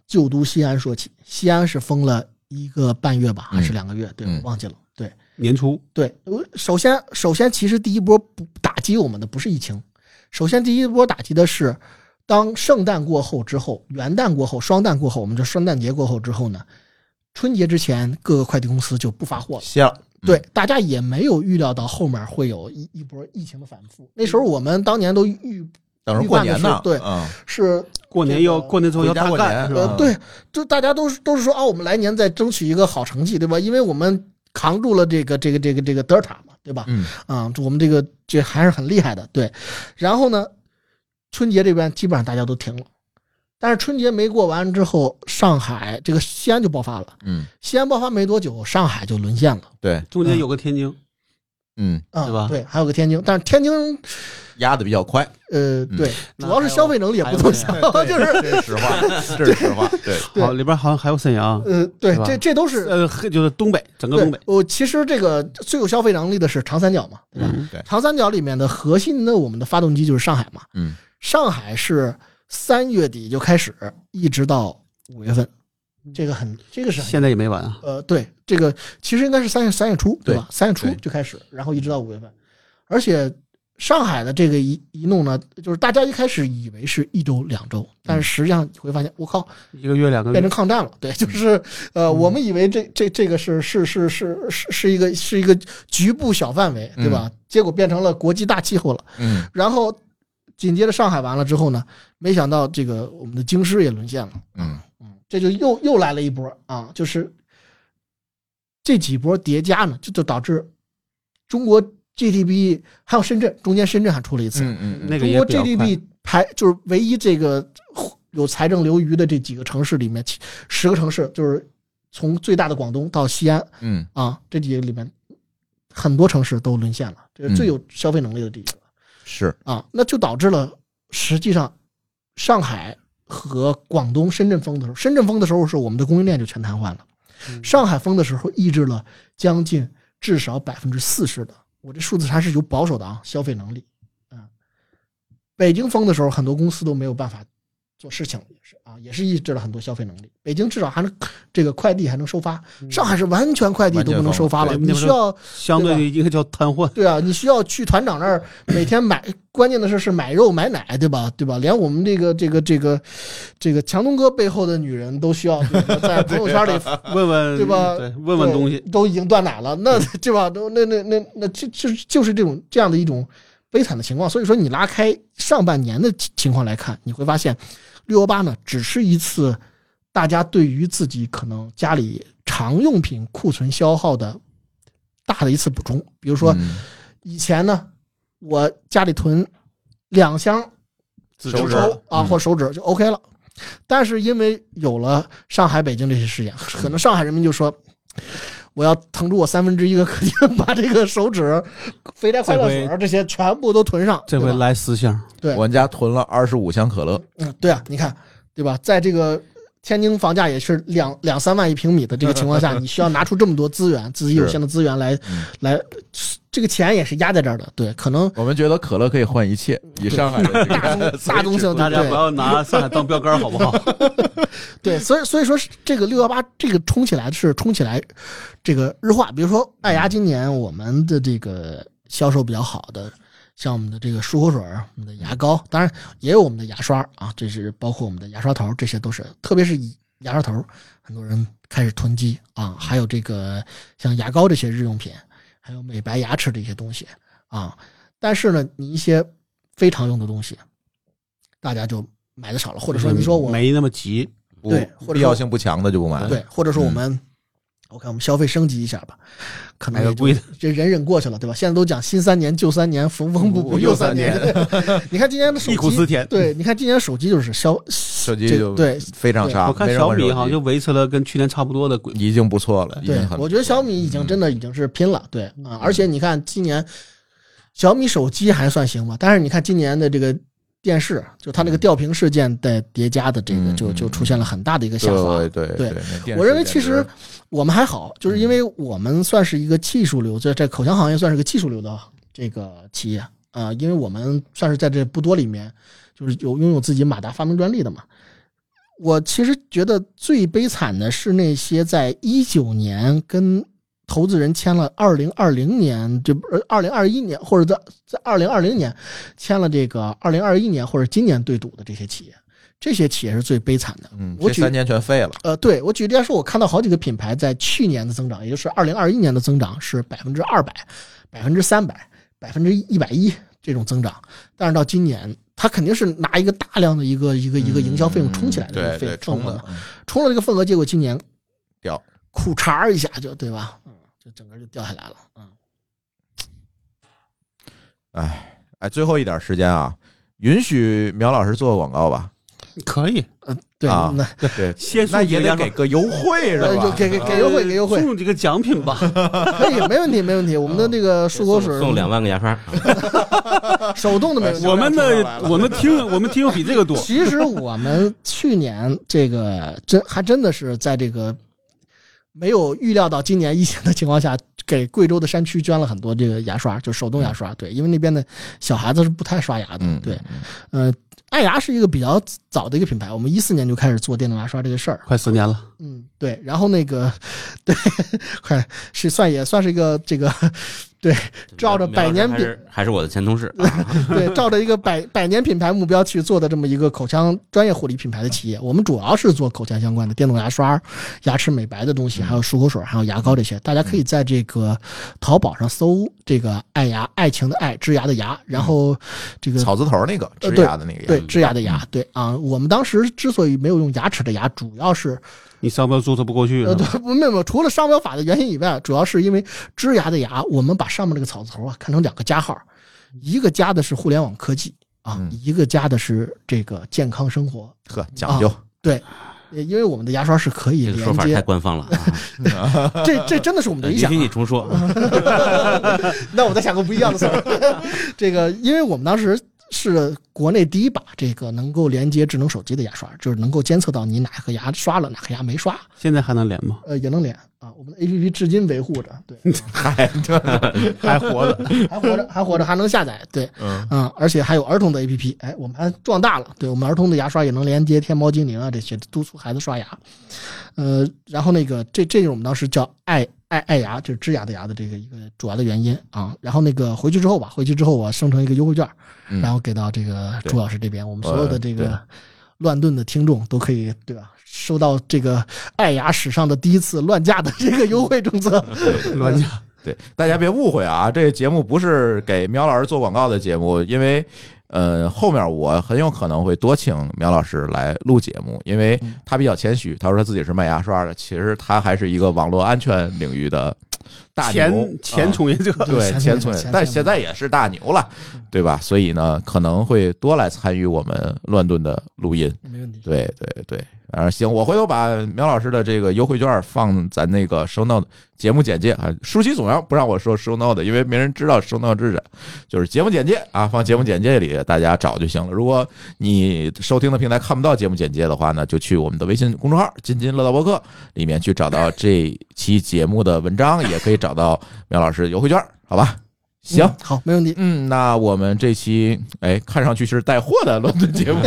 旧都西安说起。西安是封了一个半月吧，还是嗯两个月？对，忘记了。对年初对，我首先首先，其实第一波不打击我们的不是疫情，首先第一波打击的是，当圣诞过后之后，元旦过后，双旦过后，我们这圣诞节过后之后呢，春节之前各个快递公司就不发货了。歇了，嗯对，大家也没有预料到后面会有一一波疫情的反复。那时候我们当年都预等着过年呢，对嗯，是过年要过年之后要大过年干是吧？呃，对，就大家都是都是说啊，我们来年再争取一个好成绩，对吧？因为我们扛住了这个这个这个这个德尔塔嘛，对吧？嗯，啊，我们这个这还是很厉害的，对。然后呢，春节这边基本上大家都停了，但是春节没过完之后，上海这个西安就爆发了。嗯，西安爆发没多久，上海就沦陷了，对，中间有个天津，嗯，啊，对吧？对，还有个天津，但是天津，压的比较快，呃，嗯。对，主要是消费能力也不怎么样，就是这是实话，这是实话，对，对。好里边好像还有沈阳，呃，对这这都是呃，就是东北整个东北。对，，我其实这个最有消费能力的是长三角嘛，对吧？嗯，对，长三角里面的核心的我们的发动机就是上海嘛，嗯，上海是三月底就开始，一直到五月份，这个很这个是现在也没完啊。呃对，这个其实应该是三月三月初对吧？三月初就开始，然后一直到五月份，而且上海的这个一一弄呢，就是大家一开始以为是一周两周，但是实际上你会发现，我靠，一个月两个月变成，抗战了。对，就是呃，我们以为这这这个是是是是是是一个是一个局部小范围，对吧？结果变成了国际大气候了。嗯，然后紧接着上海完了之后呢，没想到这个我们的京师也沦陷了。嗯，嗯，这就又又来了一波啊，就是这几波叠加呢，就就导致中国 GDP 还有深圳中间深圳还出了一次，嗯嗯嗯，那个中国 GDP 排就是唯一这个有财政留余的这几个城市里面，十个城市就是从最大的广东到西安嗯，啊，这几个里面很多城市都沦陷了，这是最有消费能力的地方。是，啊，那就导致了实际上上海和广东、深圳封的时候，深圳封的时候是我们的供应链就全瘫痪了，嗯。上海封的时候抑制了将近至少百分之四十的，我这数字还是有保守的啊，消费能力。啊。北京封的时候，很多公司都没有办法做事情，也是啊，也是抑制了很多消费能力。北京至少还能这个快递还能收发，上海是完全快递都不能收发了，你需要相对的应该叫瘫痪。对啊，你需要去团长那儿 *laughs* 每天买，关键的是是买肉买奶，对吧？对吧？连我们这个这个这个这个强东哥背后的女人都需要在朋友圈里 *laughs* 问问对吧对，问问东西，都已经断奶了，那对吧？都那那那那就就就是这种这样的一种悲惨的情况。所以说，你拉开上半年的情情况来看，你会发现六幺八呢，只是一次大家对于自己可能家里常用品库存消耗的大的一次补充。比如说，嗯以前呢，我家里囤两箱手手指抽啊嗯或手指就 OK 了。但是因为有了上海、北京这些事件，可能上海人民就说，我要腾出我三分之一个课金，把这个手指、肥宅快乐水这这些全部都囤上。这回来四箱，对我们家囤了二十五箱可乐，嗯，对啊，你看，对吧？在这个天津房价也是两两三万一平米的这个情况下，*laughs* 你需要拿出这么多资源，自己有限的资源来嗯来，这个钱也是压在这儿的。对，可能我们觉得可乐可以换一切，以上海 *laughs* 大大宗性大家不要拿上海 *laughs* 当标杆，好不好？*laughs* 对，所以所以说这个六幺八这个冲起来是冲起来，这个日化，比如说爱牙今年我们的这个销售比较好的，像我们的这个漱口水、我们的牙膏，当然也有我们的牙刷啊，这是包括我们的牙刷头，这些都是，特别是以牙刷头，很多人开始囤积啊，还有这个像牙膏这些日用品，还有美白牙齿的一些东西啊，但是呢，你一些非常用的东西，大家就买的少了，或者说你说我没那么急，对或者必要性不强的就不买。对，或者说我们，我看我们消费升级一下吧，可能这忍忍过去了，对吧？现在都讲新三年、旧三年，缝缝补补又三年。*laughs* 你看今年的手忆苦思机，甜。对，你看今年手机就是消手机就对非常差。我看小米好像换手机就维持了跟去年差不多的轨。已经不错了，对，我觉得小米已经真的已经是拼了，对啊，而且你看今年小米手机还算行吧，但是你看今年的这个电视，就它那个吊瓶事件的叠加的这个，嗯就就出现了很大的一个下滑。对我认为其实我们还好，就是因为我们算是一个技术流，在在口腔行业算是个技术流的这个企业啊、因为我们算是在这不多里面，就是有拥有自己马达发明专利的嘛。我其实觉得最悲惨的是那些在一九年跟投资人签了二零二零年，这不是二零二一年，或者在在二零二零年签了这个二零二一年或者今年对赌的这些企业，这些企业是最悲惨的。嗯，我举这三年全废了。呃，对我举例来说，我看到好几个品牌在去年的增长，也就是二零二一年的增长是百分之二百、百分之三百、百分之一百一这种增长，但是到今年，它肯定是拿一个大量的一个一个一个营销费用冲起来的一个费嗯冲份额的，嗯冲了这个份额，结果今年掉，裤衩儿一下就对吧？嗯，就整个就掉下来了。嗯，哎哎，最后一点时间啊，允许苗老师做个广告吧？可以，嗯对，啊那对，先那也得给个优惠是呃就吧？给给给优惠给优惠，送几个奖品吧。*laughs* 可以没问题没问题。我们的那个漱口水送两万个牙刷，手动的没问题。我们的我们听我们听友比这个多。*laughs* 其实我们去年这个真还真的是在这个没有预料到今年疫情的情况下，给贵州的山区捐了很多这个牙刷，就手动牙刷。对，因为那边的小孩子是不太刷牙的。嗯，对，呃，爱牙是一个比较早的一个品牌，我们一四年就开始做电动牙刷这个事儿。快四年了，嗯，对，然后那个，对，*laughs* 快是算也算是一个这个，对，照着百年品还是还是我的前同事啊，*laughs* 对，照着一个百百年品牌目标去做的这么一个口腔专业护理品牌的企业，我们主要是做口腔相关的电动牙刷、牙齿美白的东西，还有漱口水、还有牙膏这些。大家可以在这个淘宝上搜这个“爱牙”，爱情的爱，枝牙的牙，然后这个草字头那个呃植牙的那个牙，对枝牙的牙，对啊。我们当时之所以没有用牙齿的牙，主要是你商标注册不过去呃，对，不没有没有，除了商标法的原因以外，主要是因为枝芽的芽，我们把上面这个草字头啊看成两个加号，一个加的是互联网科技啊，嗯一个加的是这个健康生活。呵，讲究。对因为我们的牙刷是可以连这个说法太接，官方了啊！*laughs* 这这真的是我们的理想啊。允许你重说，*laughs* 那我再想个不一样的词儿。*laughs* 这个，因为我们当时是国内第一把这个能够连接智能手机的牙刷，就是能够监测到你哪颗牙刷了，哪颗牙没刷，现在还能连吗？呃，也能连啊。我们的 APP 至今维护着，对，嗨，这还活着？*laughs* 还活着，还活着，还能下载，对，嗯嗯，而且还有儿童的 APP，哎，我们还壮大了，对我们儿童的牙刷也能连接天猫精灵啊这些，督促孩子刷牙。呃，然后那个这这就是我们当时叫爱爱爱牙，就是治牙的牙的这个一个主要的原因啊。然后那个回去之后吧，回去之后我生成一个优惠券，嗯然后给到这个朱老师这边，我们所有的这个乱炖的听众都可以对吧？收到这个爱牙史上的第一次乱价的这个优惠政策。*laughs* 乱价。*laughs* 对，大家别误会啊，这个节目不是给苗老师做广告的节目，因为呃后面我很有可能会多请苗老师来录节目，因为他比较谦虚，他说他自己是卖牙刷的，其实他还是一个网络安全领域的大牛 *laughs* 前前啊从业者，对前前从业前，但现在也是大牛了，对吧？所以呢，可能会多来参与我们乱炖的录音。没问题。对对对，啊行，我回头把苗老师的这个优惠券放咱那个 show note 节目简介啊。舒淇总要不让我说 show note，因为没人知道 show note 是啥，就是节目简介啊，放节目简介里大家找就行了。如果你收听的平台看不到节目简介的话呢，就去我们的微信公众号“津津乐道播客”里面去找到这期节目的文章，也可以找到苗老师优惠券，好吧？行。嗯好，没问题。嗯，那我们这期哎，看上去是带货的伦敦节目，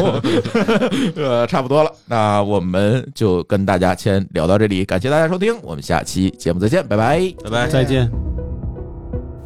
*laughs* 呃，差不多了。那我们就跟大家先聊到这里，感谢大家收听，我们下期节目再见，拜拜。拜拜。再见。